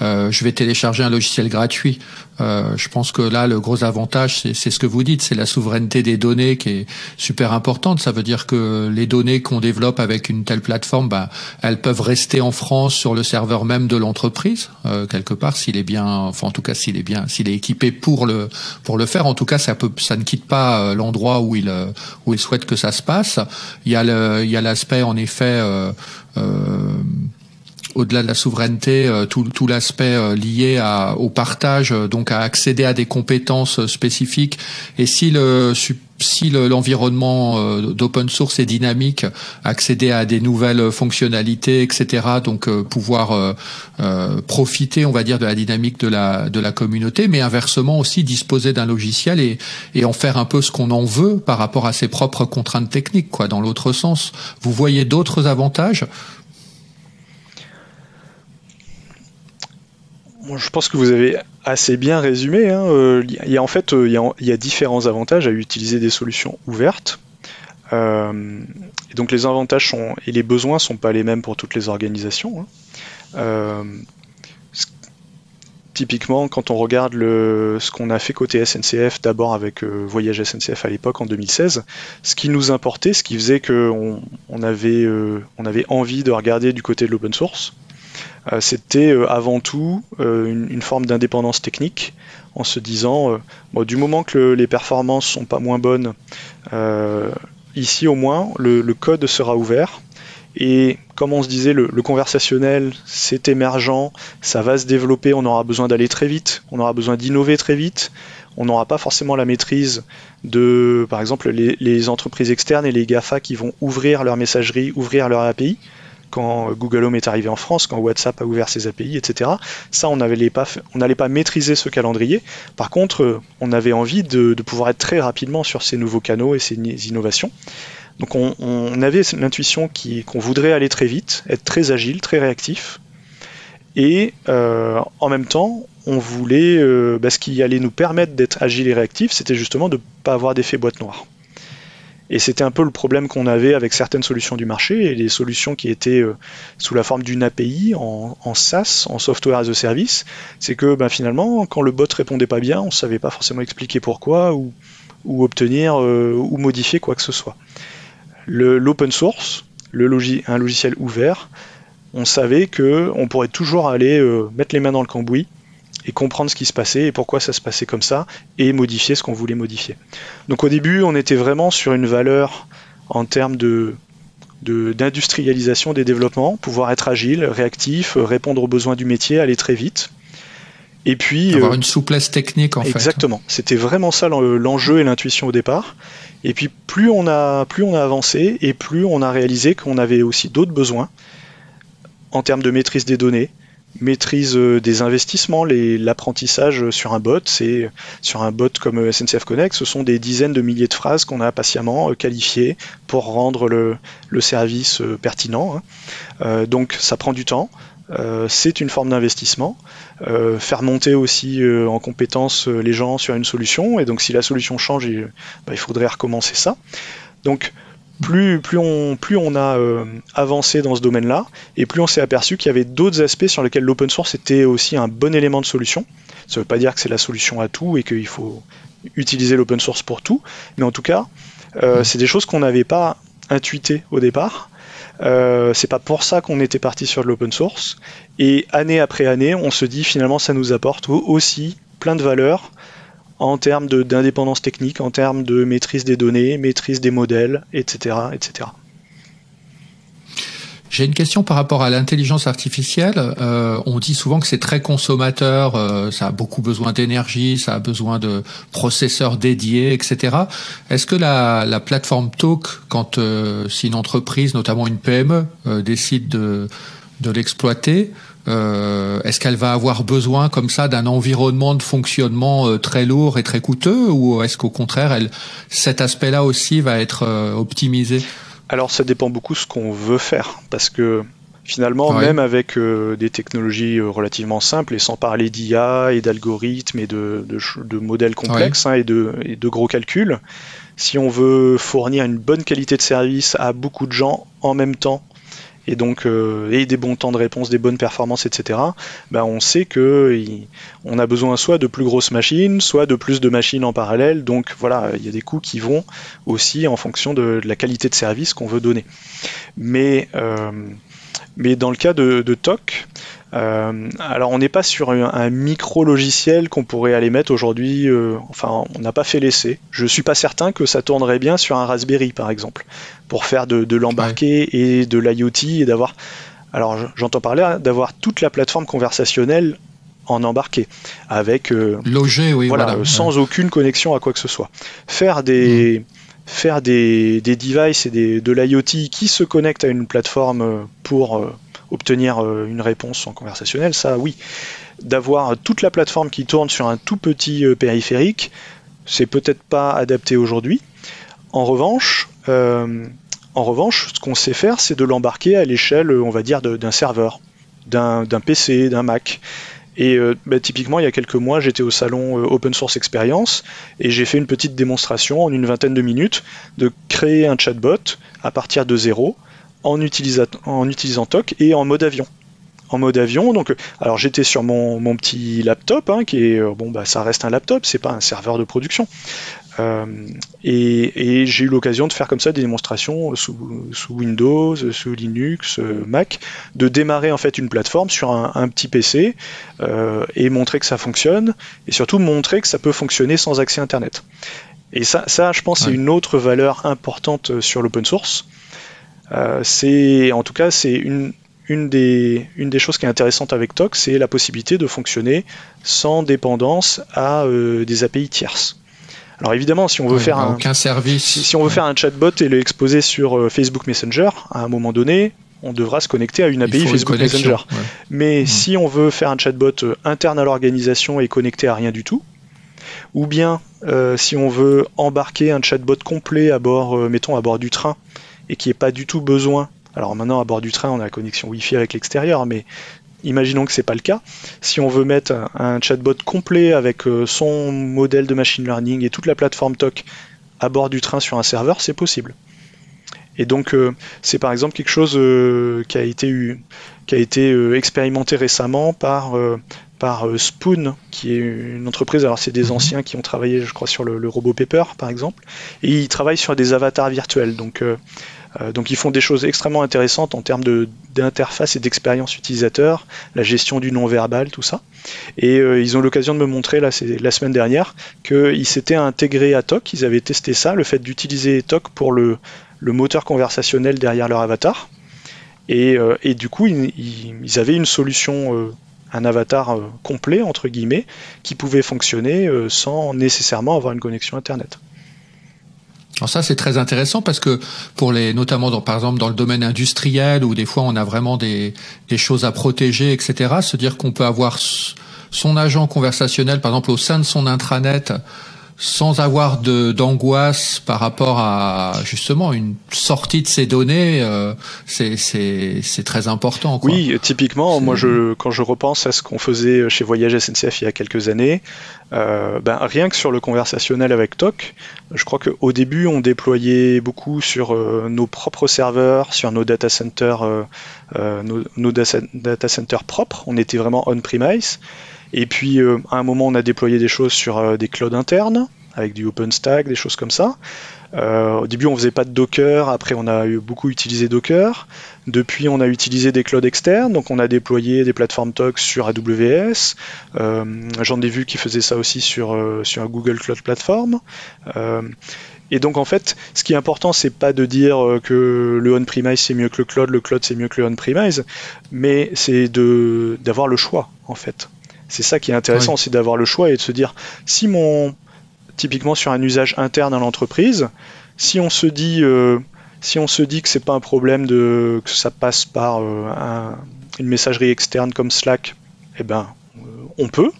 euh, je vais télécharger un logiciel gratuit. Euh, je pense que là, le gros avantage, c'est ce que vous dites, c'est la souveraineté des données qui est super importante. Ça veut dire que les données qu'on développe avec une telle plateforme, bah, elles peuvent rester en France sur le serveur même de l'entreprise, euh, quelque part, s'il est bien, enfin en tout cas s'il est bien, s'il est équipé pour le pour le faire. En tout cas, ça peut, ça ne quitte pas euh, l'endroit où il où il souhaite que ça se passe. Il y a le, il y a l'aspect en effet. Euh, au-delà de la souveraineté, euh, tout, l'aspect euh, lié au partage, euh, donc à accéder à des compétences spécifiques. Et si le si l'environnement d'open source est dynamique, accéder à des nouvelles fonctionnalités, etc. Donc pouvoir profiter, on va dire, de la dynamique de la de la communauté, mais inversement aussi disposer d'un logiciel et, et en faire un peu ce qu'on en veut par rapport à ses propres contraintes techniques, quoi. Dans l'autre sens, vous voyez d'autres avantages? Je pense que vous avez assez bien résumé. Hein. Il y a en fait il y a, différents avantages à utiliser des solutions ouvertes. et donc les avantages sont, et les besoins sont pas les mêmes pour toutes les organisations. Hein. Typiquement, quand on regarde le, ce qu'on a fait côté SNCF, d'abord avec euh, Voyage SNCF à l'époque en 2016, ce qui nous importait, ce qui faisait qu'on on avait, euh, on avait envie de regarder du côté de l'open source, euh, c'était avant tout une, forme d'indépendance technique, en se disant, du moment que les performances sont pas moins bonnes, ici au moins, le, code sera ouvert et comme on se disait, le, conversationnel, c'est émergent, ça va se développer, on aura besoin d'aller très vite, on aura besoin d'innover très vite, on n'aura pas forcément la maîtrise de, par exemple, les, entreprises externes et les GAFA qui vont ouvrir leur messagerie, ouvrir leur API. Quand Google Home est arrivé en France, quand WhatsApp a ouvert ses API, etc. Ça, on n'allait pas, maîtriser ce calendrier. Par contre, on avait envie de, pouvoir être très rapidement sur ces nouveaux canaux et ces innovations. Donc on, avait l'intuition qu'on voudrait aller très vite, être très agile, très réactif. Et euh, en même temps, on voulait, euh, bah, ce qui allait nous permettre d'être agile et réactif, c'était justement de ne pas avoir d'effet boîte noire. Et c'était un peu le problème qu'on avait avec certaines solutions du marché et les solutions qui étaient euh, sous la forme d'une API en, SaaS, en software as a service, c'est que bah, finalement, quand le bot répondait pas bien, on ne savait pas forcément expliquer pourquoi ou, obtenir ou modifier quoi que ce soit. L'open source, un logiciel ouvert, on savait que on pourrait toujours aller euh, mettre les mains dans le cambouis et comprendre ce qui se passait et pourquoi ça se passait comme ça et modifier ce qu'on voulait modifier. Donc au début, on était vraiment sur une valeur en termes de d'industrialisation des développements, pouvoir être agile, réactif, répondre aux besoins du métier, aller très vite. Et puis avoir euh, une souplesse technique en fait. Exactement. C'était vraiment ça l'enjeu et l'intuition au départ. Et puis plus on a, plus on a avancé et plus on a réalisé qu'on avait aussi d'autres besoins en termes de maîtrise des données, maîtrise euh, des investissements, l'apprentissage sur un bot, c'est sur un bot comme euh, SNCF Connect, ce sont des dizaines de milliers de phrases qu'on a patiemment euh, qualifiées pour rendre le, service pertinent. Hein. donc ça prend du temps. Euh, c'est une forme d'investissement. Euh, faire monter aussi euh, en compétence les gens sur une solution, et donc si la solution change, il, bah, il faudrait recommencer ça. Donc plus, plus, on, plus on a avancé dans ce domaine-là, et plus on s'est aperçu qu'il y avait d'autres aspects sur lesquels l'open source était aussi un bon élément de solution. Ça ne veut pas dire que c'est la solution à tout et qu'il faut utiliser l'open source pour tout, mais en tout cas, c'est des choses qu'on n'avait pas intuitées au départ, euh, c'est pas pour ça qu'on était parti sur de l'open source. Et année après année, on se dit finalement ça nous apporte aussi plein de valeurs en termes d'indépendance technique, en termes de maîtrise des données, maîtrise des modèles, etc. etc. J'ai une question par rapport à l'intelligence artificielle. Euh, on dit souvent que c'est très consommateur, euh, ça a beaucoup besoin d'énergie, ça a besoin de processeurs dédiés, etc. Est-ce que la, la, plateforme Talk, quand euh, si une entreprise, notamment une PME, décide de, de l'exploiter, euh, est-ce qu'elle va avoir besoin comme ça d'un environnement de fonctionnement très lourd et très coûteux, ou est-ce qu'au contraire, elle, cet aspect-là aussi va être optimisé? Alors ça dépend beaucoup ce qu'on veut faire, parce que finalement, même avec euh, des technologies euh, relativement simples, et sans parler d'IA et d'algorithmes et de, modèles complexes hein, et, de, et, de, gros calculs, si on veut fournir une bonne qualité de service à beaucoup de gens en même temps et donc euh, et des bons temps de réponse, des bonnes performances, etc. Ben on sait que on a besoin soit de plus grosses machines, soit de plus de machines en parallèle. Donc voilà, il y a des coûts qui vont aussi en fonction de, la qualité de service qu'on veut donner. Mais euh, mais dans le cas de, de TOC, euh, alors on n'est pas sur un, micro logiciel qu'on pourrait aller mettre aujourd'hui. Euh, enfin, on n'a pas fait l'essai. Je suis pas certain que ça tournerait bien sur un Raspberry, par exemple, pour faire de, l'embarqué et de l'IoT et d'avoir. Alors j'entends parler hein, d'avoir toute la plateforme conversationnelle en embarqué, avec euh, Logé, oui, voilà, sans aucune connexion à quoi que ce soit. Faire des mm. faire des, des, devices et de l'IoT qui se connectent à une plateforme pour obtenir euh, une réponse en conversationnel, ça oui. D'avoir toute la plateforme qui tourne sur un tout petit euh, périphérique, c'est peut-être pas adapté aujourd'hui. En revanche, euh, en revanche, ce qu'on sait faire, c'est de l'embarquer à l'échelle, on va dire, d'un serveur, d'un PC, d'un Mac. Et bah, typiquement, il y a quelques mois, j'étais au salon Open Source Experience et j'ai fait une petite démonstration en une vingtaine de minutes de créer un chatbot à partir de zéro en, en utilisant TOC et en mode avion en mode avion. Donc, alors j'étais sur mon, petit laptop, hein, qui est bon, bah ça reste un laptop, c'est pas un serveur de production. Euh, et, j'ai eu l'occasion de faire comme ça des démonstrations sous, Windows, sous Linux, euh, Mac, de démarrer en fait une plateforme sur un, petit PC euh, et montrer que ça fonctionne, et surtout montrer que ça peut fonctionner sans accès Internet. Et ça, ça je pense, c'est une autre valeur importante sur l'open source. C'est, en tout cas, c'est une, une des, une des choses qui est intéressante avec TOC, c'est la possibilité de fonctionner sans dépendance à des API tierces. Alors évidemment, si on veut faire un service, si, on veut faire un chatbot et le exposer sur euh, Facebook Messenger, à un moment donné, on devra se connecter à une API Facebook Messenger. Mais mmh. si on veut faire un chatbot euh, interne à l'organisation et connecté à rien du tout, ou bien euh, si on veut embarquer un chatbot complet à bord, mettons à bord du train, et qui n'est pas du tout besoin alors maintenant, à bord du train, on a la connexion Wi-Fi avec l'extérieur, mais Imaginons que ce n'est pas le cas. Si on veut mettre un, chatbot complet avec euh, son modèle de machine learning et toute la plateforme TOC à bord du train sur un serveur, c'est possible. Et donc euh, c'est par exemple quelque chose euh, qui a été, qui a été expérimenté récemment par, par Spoon, qui est une entreprise, alors c'est des mhm. anciens qui ont travaillé je crois sur le, le robot Paper par exemple, et ils travaillent sur des avatars virtuels. Donc euh, donc ils font des choses extrêmement intéressantes en termes d'interface et d'expérience utilisateur, la gestion du non-verbal, tout ça. Et euh, ils ont l'occasion de me montrer, là la semaine dernière, qu'ils s'étaient intégrés à TOC, ils avaient testé ça, le fait d'utiliser TOC pour le, moteur conversationnel derrière leur avatar. Et, euh, du coup, ils, avaient une solution un avatar complet, entre guillemets, qui pouvait fonctionner sans nécessairement avoir une connexion Internet. Alors ça c'est très intéressant parce que pour les notamment dans, par exemple dans le domaine industriel où des fois on a vraiment des, des choses à protéger etc. Se dire qu'on peut avoir son agent conversationnel par exemple au sein de son intranet sans avoir de d'angoisse par rapport à justement une sortie de ces données, euh, c'est très important. Quoi. Oui, typiquement, moi je quand je repense à ce qu'on faisait chez Voyage SNCF il y a quelques années, euh, ben, rien que sur le conversationnel avec TOC, je crois qu'au début on déployait beaucoup sur euh, nos propres serveurs, sur nos data centers, euh, nos, nos data centers propres. On était vraiment on-premise. Et puis euh, à un moment, on a déployé des choses sur euh, des clouds internes avec du OpenStack, des choses comme ça. Euh, au début, on faisait pas de Docker. Après, on a beaucoup utilisé Docker. Depuis, on a utilisé des clouds externes. Donc, on a déployé des plateformes TOC sur AWS. J'en ai vu qui faisaient ça aussi sur, sur Google Cloud Platform. et donc, en fait, ce qui est important, c'est pas de dire que le on-premise c'est mieux que le cloud, le cloud c'est mieux que le on-premise, mais c'est d'avoir le choix, en fait. C'est ça qui est intéressant, c'est d'avoir le choix et de se dire si mon typiquement sur un usage interne à l'entreprise, si on se dit euh, si on se dit que c'est pas un problème de que ça passe par euh, une messagerie externe comme Slack, eh ben euh, on peut.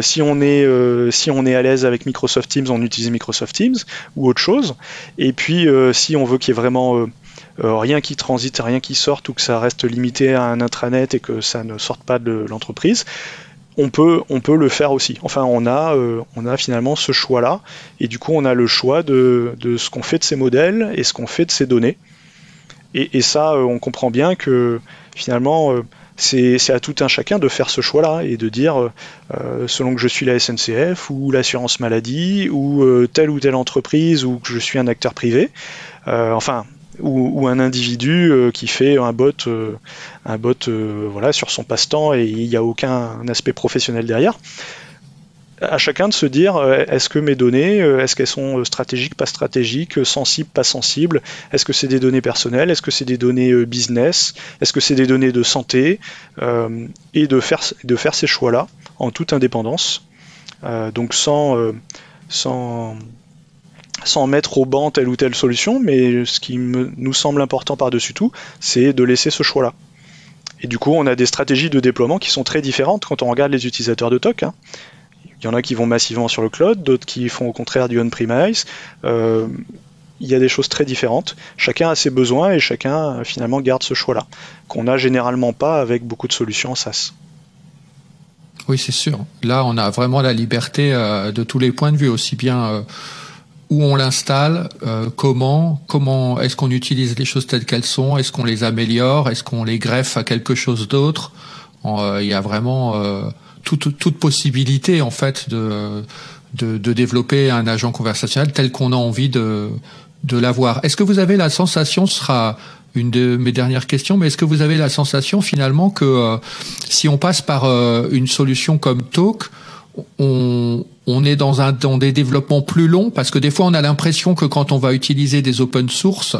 si on est si on est à l'aise avec Microsoft Teams, on utilise Microsoft Teams ou autre chose. Et puis si on veut qu'il y ait vraiment euh, rien qui transite, rien qui sorte ou que ça reste limité à un intranet et que ça ne sorte pas de l'entreprise, on peut, on peut le faire aussi. Enfin, on a, euh, on a finalement ce choix-là, et du coup, on a le choix de, ce qu'on fait de ces modèles et ce qu'on fait de ces données. Et, ça, euh, on comprend bien que finalement, c'est à tout un chacun de faire ce choix-là et de dire, selon que je suis la SNCF ou l'assurance maladie ou telle ou telle entreprise ou que je suis un acteur privé, enfin, ou, un individu euh, qui fait un bot, euh, un bot euh, voilà, sur son passe-temps et il n'y a aucun aspect professionnel derrière. À chacun de se dire est-ce que mes données, est-ce qu'elles sont stratégiques, pas stratégiques, sensibles, pas sensibles, est-ce que c'est des données personnelles, est-ce que c'est des données business, est-ce que c'est des données de santé, et de faire, de faire ces choix-là en toute indépendance, donc sans, sans, sans mettre au banc telle ou telle solution, mais ce qui nous semble important par-dessus tout, c'est de laisser ce choix-là. Et du coup, on a des stratégies de déploiement qui sont très différentes quand on regarde les utilisateurs de TOC. Hein. Il y en a qui vont massivement sur le cloud, d'autres qui font au contraire du on-premise. Euh, il y a des choses très différentes. Chacun a ses besoins et chacun finalement garde ce choix-là, qu'on n'a généralement pas avec beaucoup de solutions en SaaS. Oui, c'est sûr. Là, on a vraiment la liberté euh, de tous les points de vue, aussi bien euh, où on l'installe, euh, comment, comment est-ce qu'on utilise les choses telles qu'elles sont, est-ce qu'on les améliore, est-ce qu'on les greffe à quelque chose d'autre? Il y a vraiment toute, toute possibilité en fait de, de, de développer un agent conversationnel tel qu'on a envie de de l'avoir. Est-ce que vous avez la sensation, ce sera une de mes dernières questions, mais est-ce que vous avez la sensation finalement que euh, si on passe par euh, une solution comme Talk, on, on est dans, un, dans des développements plus longs Parce que des fois, on a l'impression que quand on va utiliser des open source,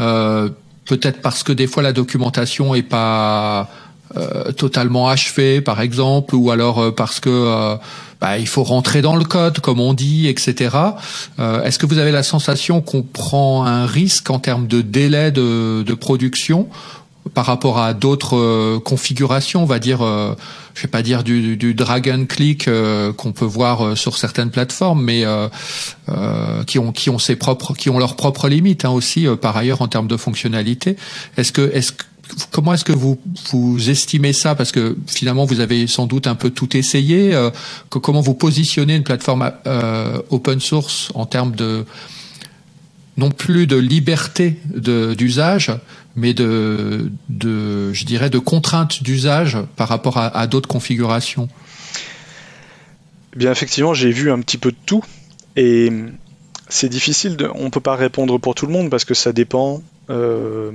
euh, peut-être parce que des fois la documentation est pas totalement achevée, par exemple, ou alors parce que bah, il faut rentrer dans le code, comme on dit, etc. Euh, est-ce que vous avez la sensation qu'on prend un risque en termes de délai de, de production par rapport à d'autres euh, configurations, on va dire, euh, je vais pas dire du, du drag and click euh, qu'on peut voir sur certaines plateformes, mais qui ont qui ont ses propres, qui ont leurs propres limites hein, aussi par ailleurs en termes de fonctionnalité. Est-ce que est-ce que comment est-ce que vous, vous estimez ça? Parce que finalement, vous avez sans doute un peu tout essayé. Euh, comment vous positionnez une plateforme euh, open source en termes de non plus de liberté d'usage, mais de, de, je dirais, de contraintes d'usage par rapport à, d'autres configurations eh Bien, effectivement, j'ai vu un petit peu de tout. Et c'est difficile, de, on ne peut pas répondre pour tout le monde parce que ça dépend euh,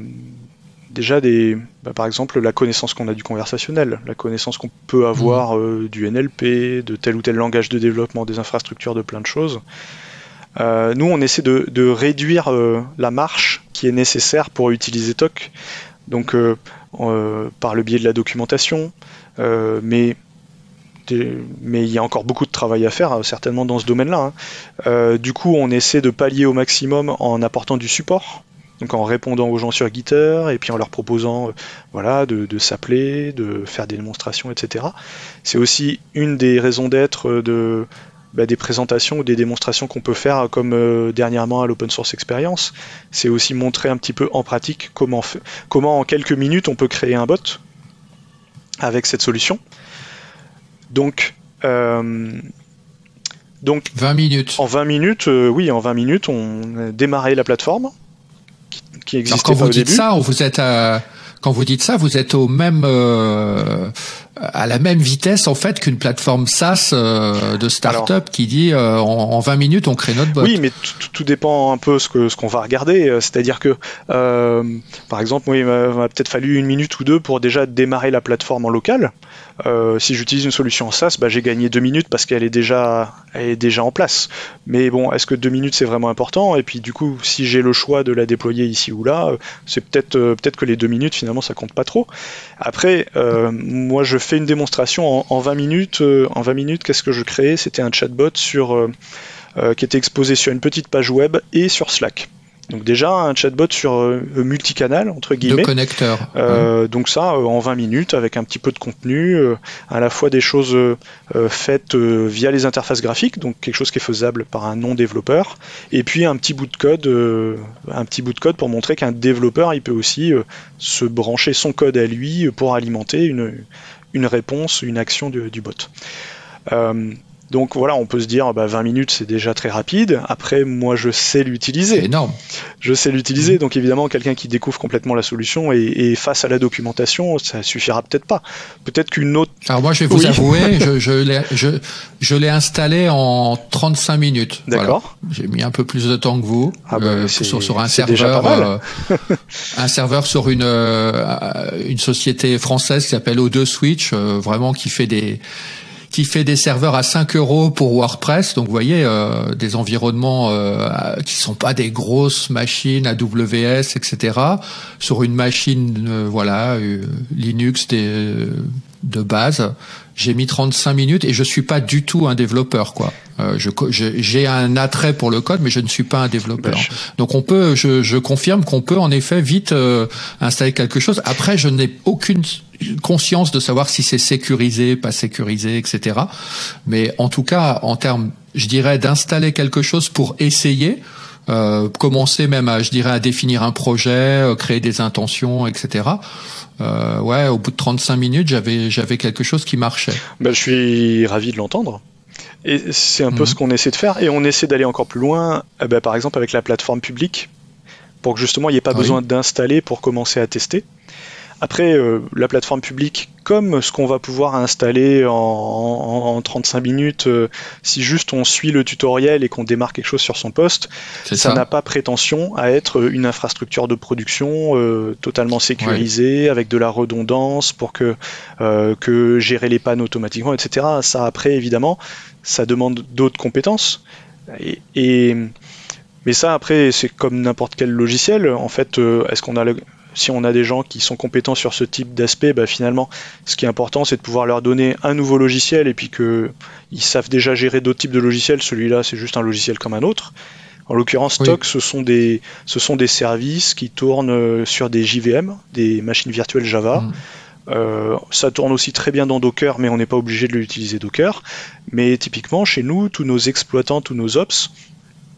déjà des, bah, par exemple la connaissance qu'on a du conversationnel, la connaissance qu'on peut avoir mmh. euh, du NLP, de tel ou tel langage de développement des infrastructures, de plein de choses. Euh, nous, on essaie de, réduire euh, la marche qui est nécessaire pour utiliser TOC, donc par le biais de la documentation, mais il y a encore beaucoup de travail à faire, certainement dans ce domaine-là. Hein. du coup, on essaie de pallier au maximum en apportant du support donc en répondant aux gens sur Gitter et puis en leur proposant euh, voilà, de, s'appeler, de faire des démonstrations, etc. C'est aussi une des raisons d'être euh, de, bah, des présentations ou des démonstrations qu'on peut faire comme euh, dernièrement à l'Open Source Experience. C'est aussi montrer un petit peu en pratique comment, comment en quelques minutes on peut créer un bot avec cette solution. Donc, donc 20 minutes. En 20 minutes, oui, en 20 minutes, on a démarré la plateforme qui quand vous dites ça, vous êtes euh, quand vous dites ça, vous êtes au même euh, à la même vitesse en fait qu'une plateforme SaaS euh, de start-up qui dit en, 20 minutes on crée notre bot. Oui, mais tout dépend un peu ce que ce qu'on va regarder. C'est-à-dire que par exemple, il m'a peut-être fallu une minute ou deux pour déjà démarrer la plateforme en local. Euh, si j'utilise une solution SaaS, bah, j'ai gagné deux minutes parce qu'elle est déjà, en place. Mais bon, est-ce que deux minutes c'est vraiment important? Et puis du coup, si j'ai le choix de la déployer ici ou là, euh, c'est peut-être euh, peut-être que les deux minutes finalement ça compte pas trop. Après, moi je fais une démonstration en, 20 minutes. en 20 minutes, qu'est-ce que je crée C'était un chatbot qui était exposé sur une petite page web et sur Slack. Donc déjà un chatbot sur euh, multicanal entre guillemets. De connecteurs. Euh, donc ça euh, en 20 minutes avec un petit peu de contenu, à la fois des choses faites via les interfaces graphiques, donc quelque chose qui est faisable par un non développeur, et puis un petit bout de code, un petit bout de code pour montrer qu'un développeur il peut aussi se brancher son code à lui pour alimenter une, une réponse, une action du bot. Donc voilà, on peut se dire bah, 20 minutes c'est déjà très rapide. Après, moi je sais l'utiliser. énorme. Je sais l'utiliser, donc évidemment quelqu'un qui découvre complètement la solution et, face à la documentation, ça suffira peut-être pas. Peut-être qu'une autre. Alors moi je vais vous avouer, je, je, je, l'ai installé en 35 minutes. D'accord. J'ai mis un peu plus de temps que vous ah bah, euh, sur, sur, un serveur, euh, un serveur sur une euh, une société française qui s'appelle O2 Switch, vraiment qui fait des qui fait des serveurs à 5 euros pour WordPress. Donc vous voyez euh, des environnements euh, qui sont pas des grosses machines AWS, etc. Sur une machine, euh, voilà, euh, Linux des, de base. J'ai mis 35 minutes et je suis pas du tout un développeur, quoi. Euh, j'ai un attrait pour le code, mais je ne suis pas un développeur. Donc on peut, je, je confirme qu'on peut en effet vite installer quelque chose. Après, je n'ai aucune conscience de savoir si c'est sécurisé, pas sécurisé, etc. Mais en tout cas, en termes, je dirais, d'installer quelque chose pour essayer, commencer même à, je dirais, à définir un projet, créer des intentions, etc. ouais, au bout de 35 minutes, j'avais j'avais quelque chose qui marchait. Ben, je suis ravi de l'entendre. Et c'est un peu mhm. ce qu'on essaie de faire. Et on essaie d'aller encore plus loin, ben, par exemple avec la plateforme publique, pour que justement il n'y ait pas besoin d'installer pour commencer à tester. Après, euh, la plateforme publique, comme ce qu'on va pouvoir installer en, 35 minutes, euh, si juste on suit le tutoriel et qu'on démarre quelque chose sur son poste, ça n'a pas prétention à être une infrastructure de production euh, totalement sécurisée, avec de la redondance pour que, que gérer les pannes automatiquement, etc. Ça, après, évidemment, ça demande d'autres compétences. Et, mais ça, après, c'est comme n'importe quel logiciel. En fait, est-ce qu'on a le, si on a des gens qui sont compétents sur ce type d'aspect, bah, finalement, ce qui est important, c'est de pouvoir leur donner un nouveau logiciel et puis qu'ils savent déjà gérer d'autres types de logiciels. Celui-là, c'est juste un logiciel comme un autre. En l'occurrence, Stock, ce, sont des, ce sont des services qui tournent euh, sur des JVM, des machines virtuelles Java. Mm. Euh, ça tourne aussi très bien dans Docker, mais on n'est pas obligé de l'utiliser Docker. Mais typiquement, chez nous, tous nos exploitants, tous nos ops,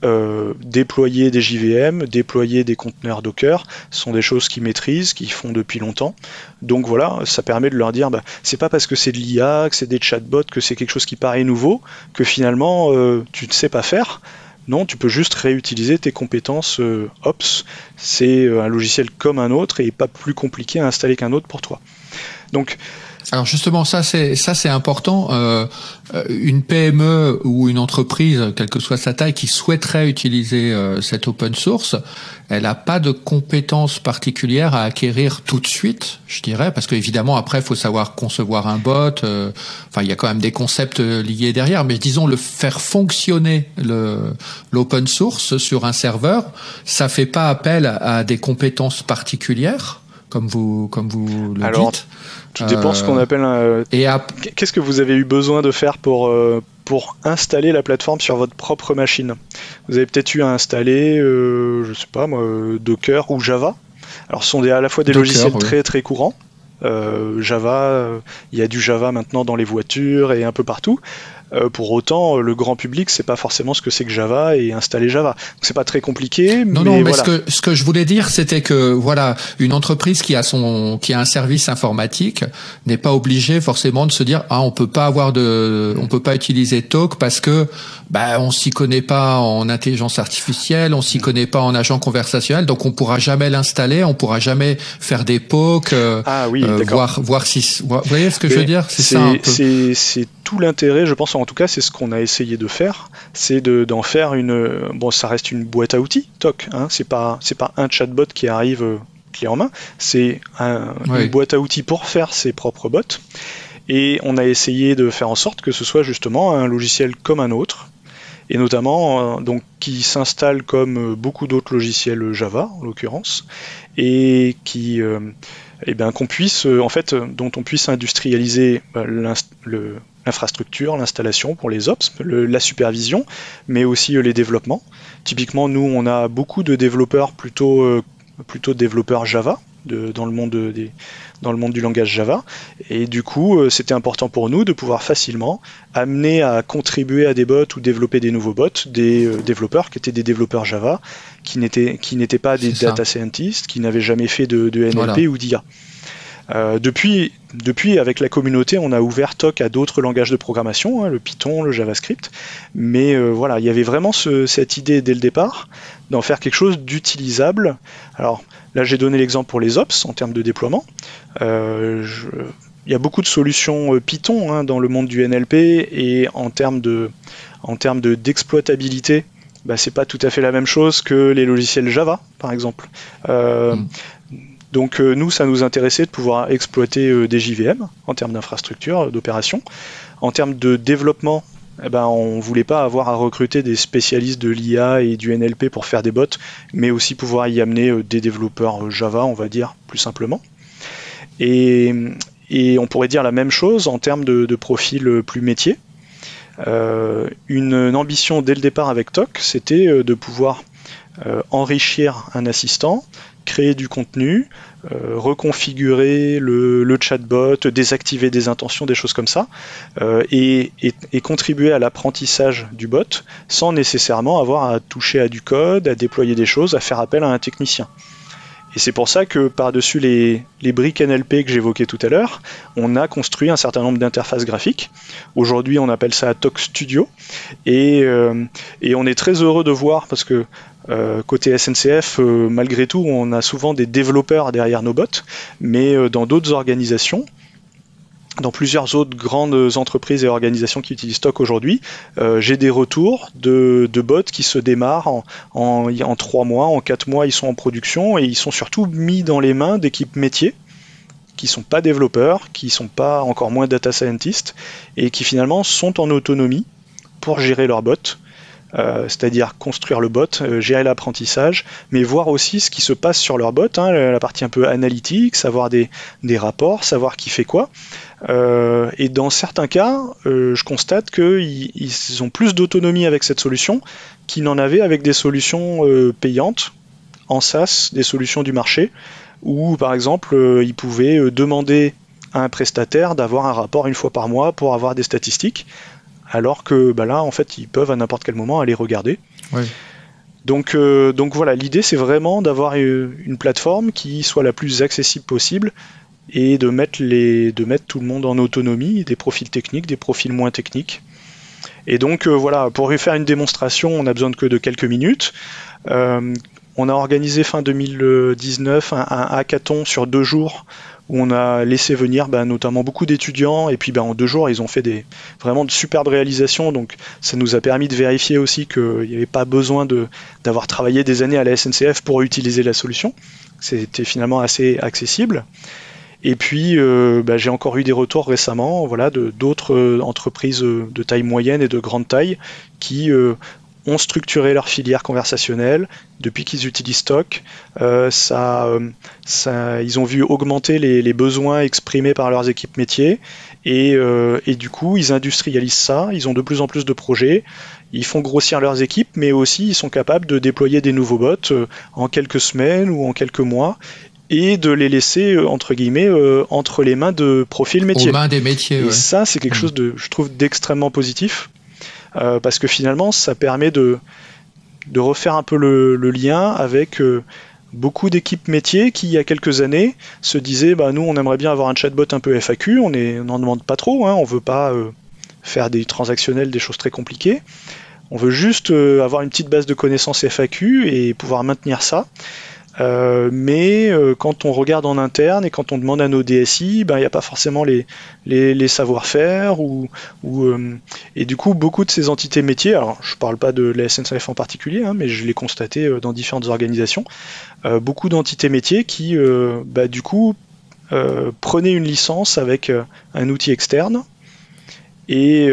euh, déployer des JVM, déployer des conteneurs Docker, sont des choses qu'ils maîtrisent, qu'ils font depuis longtemps. Donc voilà, ça permet de leur dire, bah, c'est pas parce que c'est de l'IA, que c'est des chatbots, que c'est quelque chose qui paraît nouveau, que finalement euh, tu ne sais pas faire. Non, tu peux juste réutiliser tes compétences euh, Ops. C'est un logiciel comme un autre et pas plus compliqué à installer qu'un autre pour toi. Donc alors justement, ça c'est ça c'est important. Euh, euh une PME ou une entreprise, quelle que soit sa taille, qui souhaiterait utiliser euh, cette open source, elle n'a pas de compétences particulières à acquérir tout de suite, je dirais, parce qu'évidemment après il faut savoir concevoir un bot. Euh, enfin, il y a quand même des concepts liés derrière, mais disons le faire fonctionner le l'open source sur un serveur, ça fait pas appel à des compétences particulières comme vous comme vous le dites. Tout dépend ce qu'on euh, appelle un. Et Qu'est-ce que vous avez eu besoin de faire pour, euh, pour installer la plateforme sur votre propre machine? Vous avez peut-être eu à installer, euh, je sais pas moi, Docker ou Java? Alors, ce sont des, à la fois des logiciels très très courants. Java, il y a du Java maintenant dans les voitures et un peu partout. Euh, pour autant, le grand public c'est pas forcément ce que c'est que Java et installer Java. C'est pas très compliqué. Non, mais non, mais ce que ce que je voulais dire, c'était que voilà, une entreprise qui a son qui a un service informatique n'est pas obligée forcément de se dire ah on peut pas avoir de, on peut pas utiliser Talk parce que bah on s'y connaît pas en intelligence artificielle, on s'y mm. connaît pas en agent conversationnel, donc on pourra jamais l'installer, on pourra jamais faire des POC, euh, ah oui, euh, voir voir si vous voyez ce que je veux dire, c'est ça. C'est tout l'intérêt, je pense en tout cas, c'est ce qu'on a essayé de faire, c'est d'en faire une. Bon, ça reste une boîte à outils, TOC. Hein, c'est pas c'est pas un chatbot qui arrive euh, clé en main, c'est une boîte à outils pour faire ses propres bots. Et on a essayé de faire en sorte que ce soit justement un logiciel comme un autre, et notamment euh, donc qui s'installe comme beaucoup d'autres logiciels Java en l'occurrence, et qui eh bien qu'on puisse en fait dont on puisse industrialiser bah, le, l'infrastructure, l'installation pour les ops, la supervision, mais aussi euh, les développements. Typiquement, nous, on a beaucoup de développeurs plutôt, euh, plutôt développeurs Java dans, le monde des, dans le monde du langage Java. Et du coup, euh, c'était important pour nous de pouvoir facilement amener à contribuer à des bots ou développer des nouveaux bots, des développeurs qui étaient des développeurs Java, qui n'étaient, qui n'étaient pas des data scientists, qui n'avaient jamais fait de, NLP ou d'IA. Euh, depuis, depuis, avec la communauté, on a ouvert TOC à d'autres langages de programmation, hein, le Python, le JavaScript. Mais euh, voilà, il y avait vraiment cette idée dès le départ d'en faire quelque chose d'utilisable. Alors là, j'ai donné l'exemple pour les ops en termes de déploiement. Euh, il y a beaucoup de solutions Python hein, dans le monde du NLP et en termes de, en termes d'exploitabilité, bah, c'est pas tout à fait la même chose que les logiciels Java, par exemple. Mm. Donc euh, nous, ça nous intéressait de pouvoir exploiter euh, des JVM en termes d'infrastructure, euh, d'opération. En termes de développement, eh ben, on ne voulait pas avoir à recruter des spécialistes de l'IA et du NLP pour faire des bots, mais aussi pouvoir y amener des développeurs Java, on va dire, plus simplement. Et, on pourrait dire la même chose en termes de, profil plus métier. une, ambition dès le départ avec TOC, c'était de pouvoir enrichir un assistant créer du contenu, euh, reconfigurer le, chatbot, désactiver des intentions, des choses comme ça, euh, et, contribuer à l'apprentissage du bot sans nécessairement avoir à toucher à du code, à déployer des choses, à faire appel à un technicien. Et c'est pour ça que par-dessus les, briques NLP que j'évoquais tout à l'heure, on a construit un certain nombre d'interfaces graphiques. Aujourd'hui, on appelle ça Talk Studio. Euh, et, on est très heureux de voir, parce que euh, côté SNCF, euh, malgré tout, on a souvent des développeurs derrière nos bots, mais euh, dans d'autres organisations, dans plusieurs autres grandes entreprises et organisations qui utilisent Stock aujourd'hui, j'ai des retours de, bots qui se démarrent en, en, 3 mois, en 4 mois, ils sont en production et ils sont surtout mis dans les mains d'équipes métiers qui sont pas développeurs, qui sont pas encore moins data scientists et qui finalement sont en autonomie pour gérer leurs bots euh, c'est-à-dire construire le bot, euh, gérer l'apprentissage, mais voir aussi ce qui se passe sur leur bot, hein, la partie un peu analytique, savoir des, rapports, savoir qui fait quoi. Euh, et dans certains cas, je constate qu'ils ils ont plus d'autonomie avec cette solution qu'ils n'en avaient avec des solutions payantes en SaaS, des solutions du marché, où par exemple ils pouvaient demander à un prestataire d'avoir un rapport une fois par mois pour avoir des statistiques alors que bah là, en fait, ils peuvent à n'importe quel moment aller regarder. Donc, euh, donc voilà, l'idée c'est vraiment d'avoir une plateforme qui soit la plus accessible possible et de mettre, les, de mettre tout le monde en autonomie, des profils techniques, des profils moins techniques. Et donc euh, voilà, pour faire une démonstration, on a besoin que de quelques minutes. Euh, on a organisé fin 2019 un, un, hackathon sur deux jours où on a laissé venir bah, notamment beaucoup d'étudiants. Et puis bah, en deux jours ils ont fait des vraiment de superbes réalisations. Donc ça nous a permis de vérifier aussi qu'il n'y avait pas besoin d'avoir travaillé des années à la SNCF pour utiliser la solution. C'était finalement assez accessible. Et puis euh, bah, j'ai encore eu des retours récemment voilà d'autres entreprises de taille moyenne et de grande taille qui euh, ont structuré leur filière conversationnelle depuis qu'ils utilisent Stock. Euh, ça, euh, ça, ils ont vu augmenter les, besoins exprimés par leurs équipes métiers et, euh, et, du coup ils industrialisent ça. Ils ont de plus en plus de projets. Ils font grossir leurs équipes, mais aussi ils sont capables de déployer des nouveaux bots en quelques semaines ou en quelques mois et de les laisser entre guillemets entre les mains de profils métiers. Aux mains des métiers. Et ça, c'est quelque mmh. chose de, je trouve, d'extrêmement positif. Euh, parce que finalement, ça permet de, refaire un peu le, lien avec euh, beaucoup d'équipes métiers qui, il y a quelques années, se disaient bah, nous, on aimerait bien avoir un chatbot un peu FAQ, on n'en demande pas trop, hein, on veut pas euh, faire des transactionnels, des choses très compliquées. On veut juste avoir une petite base de connaissances FAQ et pouvoir maintenir ça. Euh, mais euh, quand on regarde en interne et quand on demande à nos DSI, ben, il n'y a pas forcément les, les, savoir-faire. Ou, euh, et du coup, beaucoup de ces entités métiers, alors je ne parle pas de la SNCF en particulier, hein, mais je l'ai constaté dans différentes organisations, beaucoup d'entités métiers qui, bah, du coup, prenaient une licence avec un outil externe et,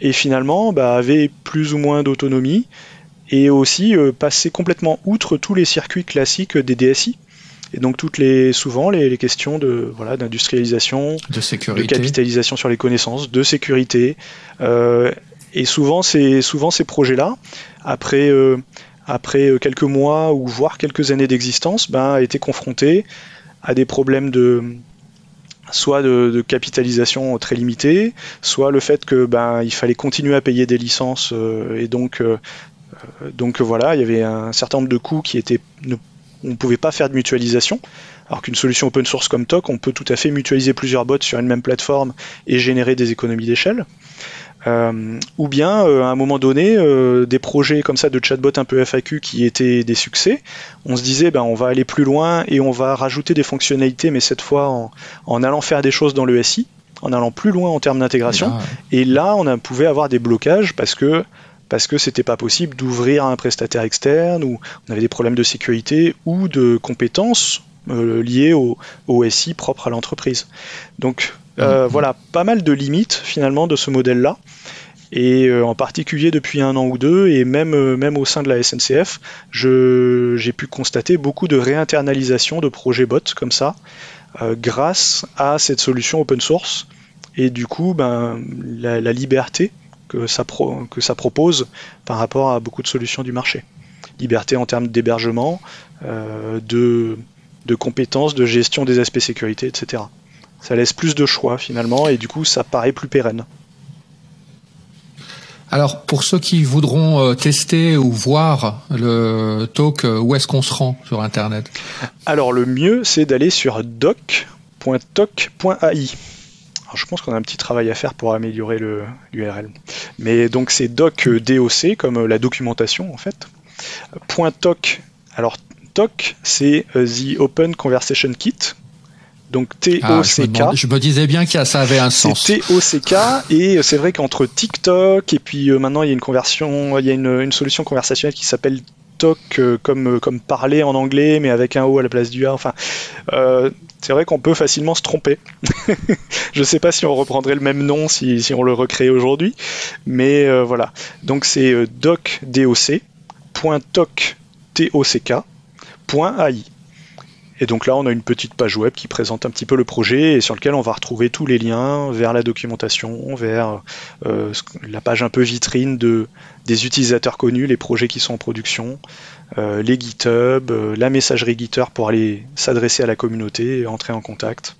et finalement bah, avaient plus ou moins d'autonomie et aussi euh, passer complètement outre tous les circuits classiques des DSI. Et donc toutes les souvent les, questions de voilà d'industrialisation, de sécurité, de capitalisation sur les connaissances, de sécurité. Euh, et souvent ces souvent ces projets-là, après euh, après quelques mois ou voire quelques années d'existence, ben étaient confrontés à des problèmes de soit de, capitalisation très limitée, soit le fait que ben il fallait continuer à payer des licences et donc euh, donc voilà, il y avait un certain nombre de coûts qui étaient. on ne pouvait pas faire de mutualisation. Alors qu'une solution open source comme TOC, on peut tout à fait mutualiser plusieurs bots sur une même plateforme et générer des économies d'échelle. Euh, ou bien euh, à un moment donné, des projets comme ça de chatbot un peu FAQ qui étaient des succès, on se disait ben, on va aller plus loin et on va rajouter des fonctionnalités, mais cette fois en, allant faire des choses dans le SI, en allant plus loin en termes d'intégration. Ah et là, on a, pouvait avoir des blocages parce que parce que c'était pas possible d'ouvrir un prestataire externe ou on avait des problèmes de sécurité ou de compétences euh, liées au, SI propre à l'entreprise. Donc euh, mhm. voilà, pas mal de limites finalement de ce modèle-là. Et euh, en particulier depuis un an ou deux, et même, même au sein de la SNCF, j'ai pu constater beaucoup de réinternalisation de projets bots comme ça, grâce à cette solution open source. Et du coup, ben, la liberté que ça, que ça propose par rapport à beaucoup de solutions du marché. liberté en termes d'hébergement, de, de compétences, de gestion des aspects sécurité, etc. Ça laisse plus de choix finalement et du coup ça paraît plus pérenne. Alors, pour ceux qui voudront euh, tester ou voir le talk, euh, où est-ce qu'on se rend sur Internet? Alors, le mieux, c'est d'aller sur doc.toc.ai. je pense qu'on a un petit travail à faire pour améliorer l'URL. Mais donc, c'est doc, euh, DOC, comme la documentation, en fait. .toc. Alors, TOC, c'est The Open Conversation Kit, donc ah, T-O-C-K. je, me disais bien que ça avait un sens. T-O-C-K et euh, c'est vrai qu'entre TikTok et puis euh, maintenant il y a une conversion, il y a une, solution conversationnelle qui s'appelle TOC euh, comme, comme parler en anglais mais avec un O à la place du A. Enfin, c'est vrai qu'on peut facilement se tromper. je ne sais pas si on reprendrait le même nom si, on le recrée aujourd'hui, mais voilà. Donc c'est doc, D-O-C. Et donc là, on a une petite page web qui présente un petit peu le projet et sur lequel on va retrouver tous les liens vers la documentation, vers euh, la page un peu vitrine de, des utilisateurs connus, les projets qui sont en production, euh, les GitHub, euh, la messagerie GitHub pour aller s'adresser à la communauté et entrer en contact.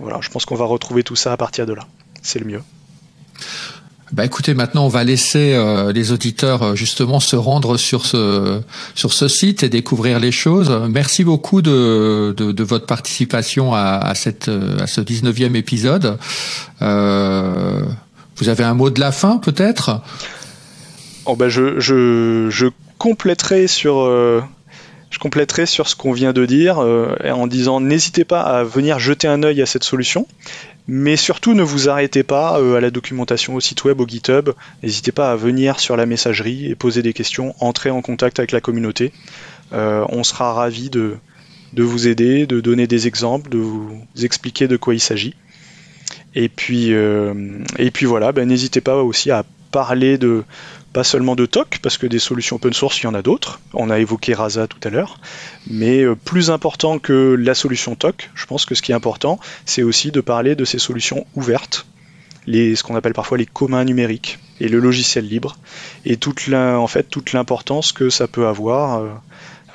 Voilà, je pense qu'on va retrouver tout ça à partir de là. C'est le mieux. Bah écoutez, maintenant on va laisser euh, les auditeurs euh, justement se rendre sur ce sur ce site et découvrir les choses. Merci beaucoup de, de, votre participation à, à, cette à ce 19e épisode. Euh, vous avez un mot de la fin peut-être? Oh bah je, je, je compléterai sur je compléterai sur ce qu'on vient de dire en disant n'hésitez pas à venir jeter un œil à cette solution mais surtout, ne vous arrêtez pas euh, à la documentation au site web, au GitHub. N'hésitez pas à venir sur la messagerie et poser des questions, entrer en contact avec la communauté. Euh, on sera ravis de, vous aider, de donner des exemples, de vous expliquer de quoi il s'agit. Et puis, euh, et puis voilà, ben, n'hésitez pas aussi à parler de, pas seulement de TOC, parce que des solutions open source, il y en a d'autres. On a évoqué Rasa tout à l'heure. Mais euh, plus important que la solution TOC, je pense que ce qui est important, c'est aussi de parler de ces solutions ouvertes, ce qu'on appelle parfois les communs numériques et le logiciel libre, et toute fait, toute l'importance que ça peut avoir euh,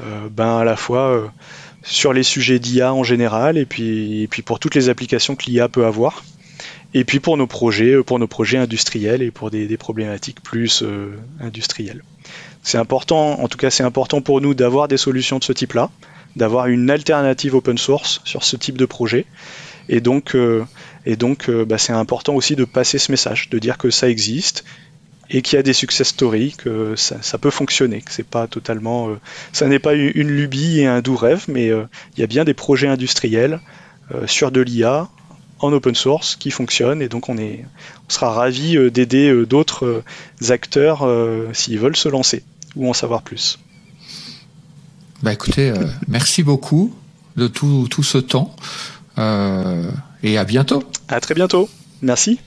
euh, ben, à la fois sur les sujets d'IA en général, et puis, et puis pour toutes les applications que l'IA peut avoir et puis pour nos projets, euh, pour nos projets industriels et pour des, problématiques plus euh, industrielles. C'est important, en tout cas c'est important pour nous d'avoir des solutions de ce type-là, d'avoir une alternative open source sur ce type de projet. Et donc, euh, et bah, c'est important aussi de passer ce message, de dire que ça existe et qu'il y a des success stories, que ça, peut fonctionner, que c'est pas totalement, ça n'est pas une lubie et un doux rêve, mais il y a bien des projets industriels sur de l'IA en open source qui fonctionne et donc on, est, on sera ravi euh, d'aider euh, d'autres euh, acteurs s'ils veulent se lancer ou en savoir plus. Bah écoutez, merci beaucoup de tout, tout ce temps et à bientôt. À très bientôt. Merci.